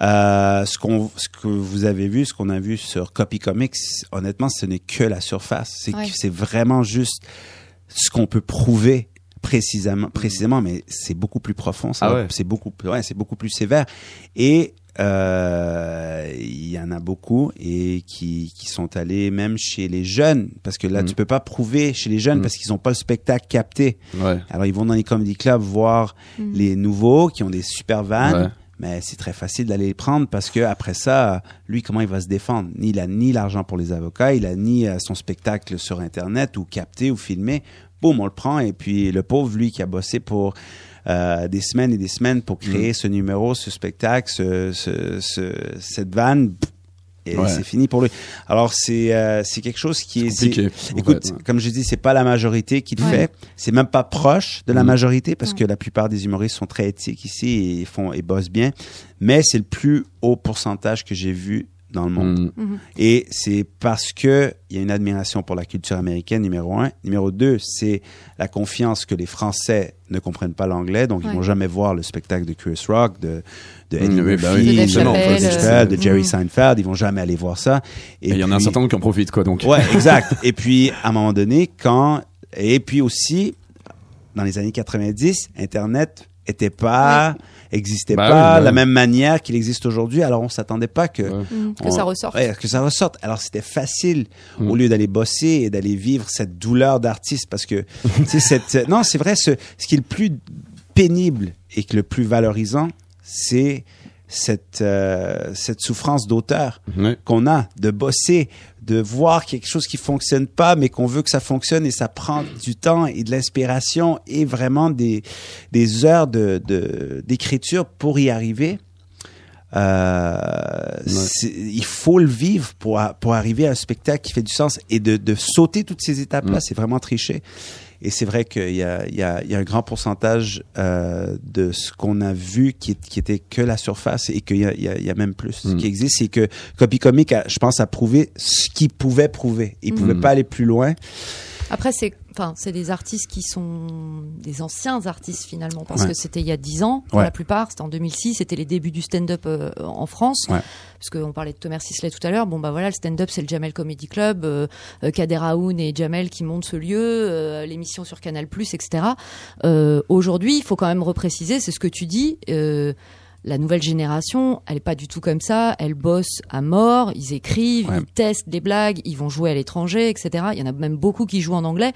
Euh, ce qu'on, ce que vous avez vu, ce qu'on a vu sur Copy Comics, honnêtement, ce n'est que la surface. C'est, Ouais. c'est vraiment juste ce qu'on peut prouver précisément, précisément, mais c'est beaucoup plus profond. Ça, Ah ouais. c'est beaucoup, plus- ouais, c'est beaucoup plus sévère. Et euh, il y en a beaucoup et qui, qui sont allés même chez les jeunes parce que là Mhm. tu peux pas prouver chez les jeunes Mhm. parce qu'ils ont pas le spectacle capté. ouais Alors ils vont dans les comedy clubs voir Mhm. les nouveaux qui ont des super vannes. Ouais. Mais c'est très facile d'aller les prendre parce que après ça, lui, comment il va se défendre? Il a ni l'argent pour les avocats, il a ni euh, son spectacle sur internet ou capté ou filmé. Boum, on le prend et puis le pauvre lui qui a bossé pour euh, des semaines et des semaines pour créer Mm. ce numéro, ce spectacle, ce, ce- ce- cette vanne. Et Ouais. c'est fini pour lui. Alors c'est euh, c'est quelque chose qui est, Écoute, fait, ouais. comme je dis, c'est pas la majorité qui le Ouais. fait. C'est même pas proche de la Mhm. majorité parce Ouais. que la plupart des humoristes sont très éthiques ici et font et bossent bien. Mais c'est le plus haut pourcentage que j'ai vu dans le monde. Mm. Et c'est parce que il y a une admiration pour la culture américaine, numéro un. Numéro deux, c'est la confiance que les Français ne comprennent pas l'anglais, donc Ouais. ils vont jamais voir le spectacle de Chris Rock, de, de Mm, Eddie Murphy, De Chappelle, Chappelle, Jerry Mm. Seinfeld, ils vont jamais aller voir ça. et il y en a un certain nombre qui en profitent quoi donc Ouais, exact. Et puis, à un moment donné, quand Et puis aussi, dans les années 90, Internet était pas, existait Bah pas oui, bah de la oui. même manière qu'il existe aujourd'hui. Alors on s'attendait pas que que on- ça ressorte. Ouais, que ça ressorte. Alors c'était facile Mm. au lieu d'aller bosser et d'aller vivre cette douleur d'artiste parce que tu sais cette non c'est vrai ce ce qui est le plus pénible et que le plus valorisant c'est cette euh, cette souffrance d'auteur qu'on a de bosser de voir quelque chose qui fonctionne pas mais qu'on veut que ça fonctionne et ça prend du temps et de l'inspiration et vraiment des des heures de de- d'écriture pour y arriver euh, il faut le vivre pour, pour arriver à un spectacle qui fait du sens et de, de sauter toutes ces étapes-là, Mm. c'est vraiment tricher. Et c'est vrai qu'il y a, il y, a, il y a un grand pourcentage euh, de ce qu'on a vu qui, qui était que la surface et qu'il y a, il y, a, il y a même plus Mm. qui existe. C'est que Copy Comic, a, je pense, a prouvé ce qu'il pouvait prouver. Il pouvait Mm. pas aller plus loin. Après, c'est enfin, c'est des artistes qui sont des anciens artistes finalement, parce Ouais. que c'était il y a 10 ans pour Ouais. la plupart. C'était en 2006, c'était les débuts du stand-up euh, en France. Ouais. Parce qu'on parlait de Thomas Sisley tout à l'heure. Bon, bah voilà, le stand-up, c'est le Jamel Comedy Club, euh, euh, Kader Aoun et Jamel qui montent ce lieu, euh, l'émission sur Canal+, etc. Euh, Aujourd'hui, il faut quand même repréciser, c'est ce que tu dis. La nouvelle génération, elle est pas du tout comme ça. Elle bosse à mort, ils écrivent, Ouais. ils testent des blagues, ils vont jouer à l'étranger, etc. Il y en a même beaucoup qui jouent en anglais.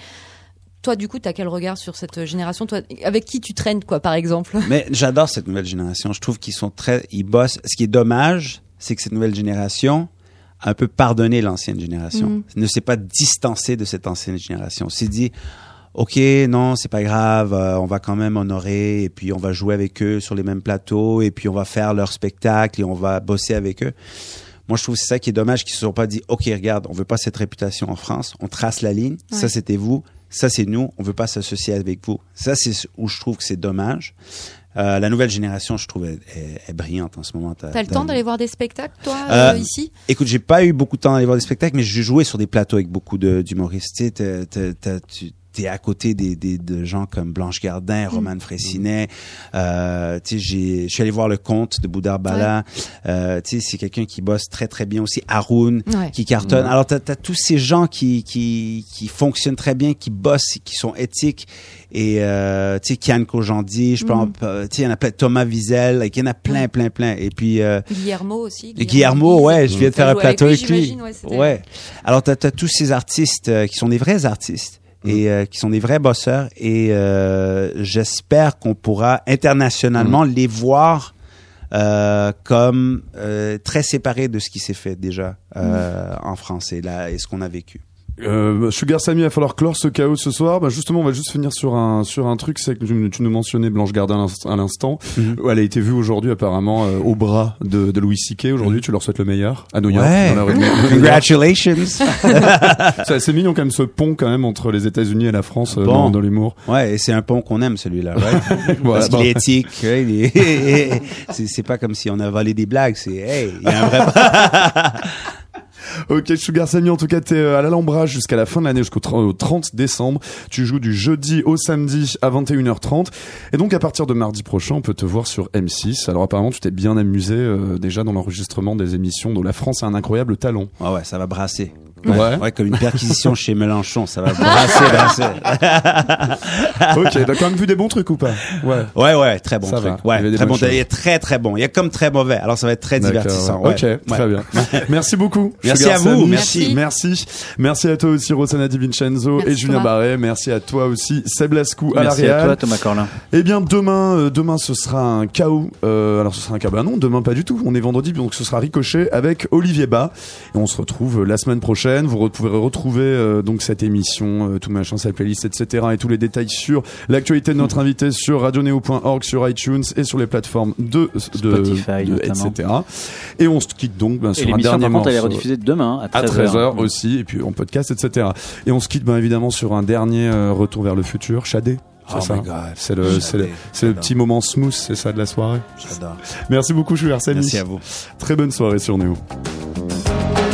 Toi, du coup, tu as quel regard sur cette génération? Toi, avec qui tu traînes, quoi, par exemple? Mais j'adore cette nouvelle génération. Je trouve qu'ils sont très, ils bossent. Ce qui est dommage, c'est que cette nouvelle génération a un peu pardonné l'ancienne génération. Mhm. Ne s'est pas distancé de cette ancienne génération. S'est dit, ok, non, c'est pas grave, euh, on va quand même honorer et puis on va jouer avec eux sur les mêmes plateaux et puis on va faire leur spectacle et on va bosser avec eux. Moi, je trouve que c'est ça qui est dommage qu'ils se sont pas dit, ok, regarde, on veut pas cette réputation en France, on trace la ligne, ça c'était vous, ça c'est nous, on veut pas s'associer avec vous. Ça, c'est où je trouve que c'est dommage. Euh, la nouvelle génération, je trouve, est, est- est brillante en ce moment. T'as le temps d'aller voir des spectacles, toi, Euh, euh, ici? Écoute, j'ai pas eu beaucoup de temps d'aller voir des spectacles, mais j'ai joué sur des plateaux avec beaucoup de- d'humoristes. Tu sais, t'as- t'as- t'as- tu es à côté des, des de gens comme Blanche Gardin, Romane Frécinet. Euh, tu sais, j'ai- je suis allé voir le conte de Boudar Bala. Euh, tu sais, c'est quelqu'un qui bosse très très bien aussi. Haroun, Ouais. qui cartonne. Alors, t'as as tous ces gens qui, qui, qui fonctionnent très bien, qui bossent, qui sont éthiques. Et, euh, tu sais, Kian Kojandi, je peux en- euh, tu sais, il y en a plein, Thomas Wiesel, like, il y en a plein, plein, plein. Et puis, euh, Guillermo aussi. et Guillermo, ouais, je viens de faire un plateau avec lui. ouais, Ouais. Alors, t'as as tous ces artistes euh, qui sont des vrais artistes et euh, qui sont des vrais bosseurs. Et euh, j'espère qu'on pourra internationalement les voir euh, comme euh, très séparés de ce qui s'est fait déjà euh, en France et là et ce qu'on a vécu. Euh, Sugar Sammy, il va falloir clore ce chaos ce soir. Bah justement, on va juste finir sur un sur un truc, c'est que tu, tu nous mentionnais Blanche Gardin à l'inst- à l'instant. Mhm. Elle a été vue aujourd'hui apparemment euh, au bras de, de Louis C.K. Aujourd'hui, tu leur souhaites le meilleur à New York. Ouais. dans la rue de. Congratulations. C'est assez mignon quand même ce pont quand même entre les États-Unis et la France euh, dans, dans l'humour. ouais, et c'est un pont qu'on aime celui-là, ouais. Parce qu'il bon. est éthique. c'est pas comme si on a volé des blagues. C'est hey, il y a un vrai. Ok, Sugar Sammy, en tout cas, t'es euh, à l'Alhambra jusqu'à la fin de l'année, jusqu'au 30 au 30 décembre. Tu joues du jeudi au samedi à 21h30. Et donc, à partir de mardi prochain, on peut te voir sur M6. Alors, apparemment, tu t'es bien amusé euh, déjà dans l'enregistrement des émissions dont la France a un incroyable talent. Ah ouais, ça va brasser. Ouais. Ouais, comme une perquisition chez Mélenchon, ça va brasser, brasser. ok, t'as quand même vu des bons trucs ou pas Ouais. Ouais, ouais, très bon Ça truc. va, il y avait Ouais, des très bon. Il est très, très bon. Il y a comme très mauvais. Alors ça va être très divertissant. ouais. Ouais. Ok, très bien. Merci beaucoup. Merci Sugar à vous, merci. Merci. Merci à toi aussi, Rosanna Di Vincenzo Merci, et Julien. Barret. Merci à toi aussi, Seb Lascou à Merci à toi, Thomas Corlin. Eh bien demain, euh, demain ce sera un chaos. Euh, alors ce sera un chaos. Bah non, demain pas du tout. On est vendredi, donc ce sera Ricochet avec Olivier Bas. Et on se retrouve euh, la semaine prochaine. Vous pourrez retrouver euh, donc cette émission, euh, tout machin, sa playlist, etc. Et tous les détails sur l'actualité de notre invité sur radioneo.org, sur iTunes et sur les plateformes de, de, Spotify, de- etc. Et on se quitte donc ben, Et sur un l'émission, dernier par contre, elle est rediffusée demain à à 13h. 13h aussi, et puis en podcast, etc. Et on se quitte bien évidemment sur un dernier euh, retour vers le futur, Shadé. C'est Oh ça. God. C'est le, c'est petit moment smooth, c'est ça de la soirée. J'adore. Merci beaucoup, je suis Arsène. Merci à vous. Très bonne soirée sur Néo. Thank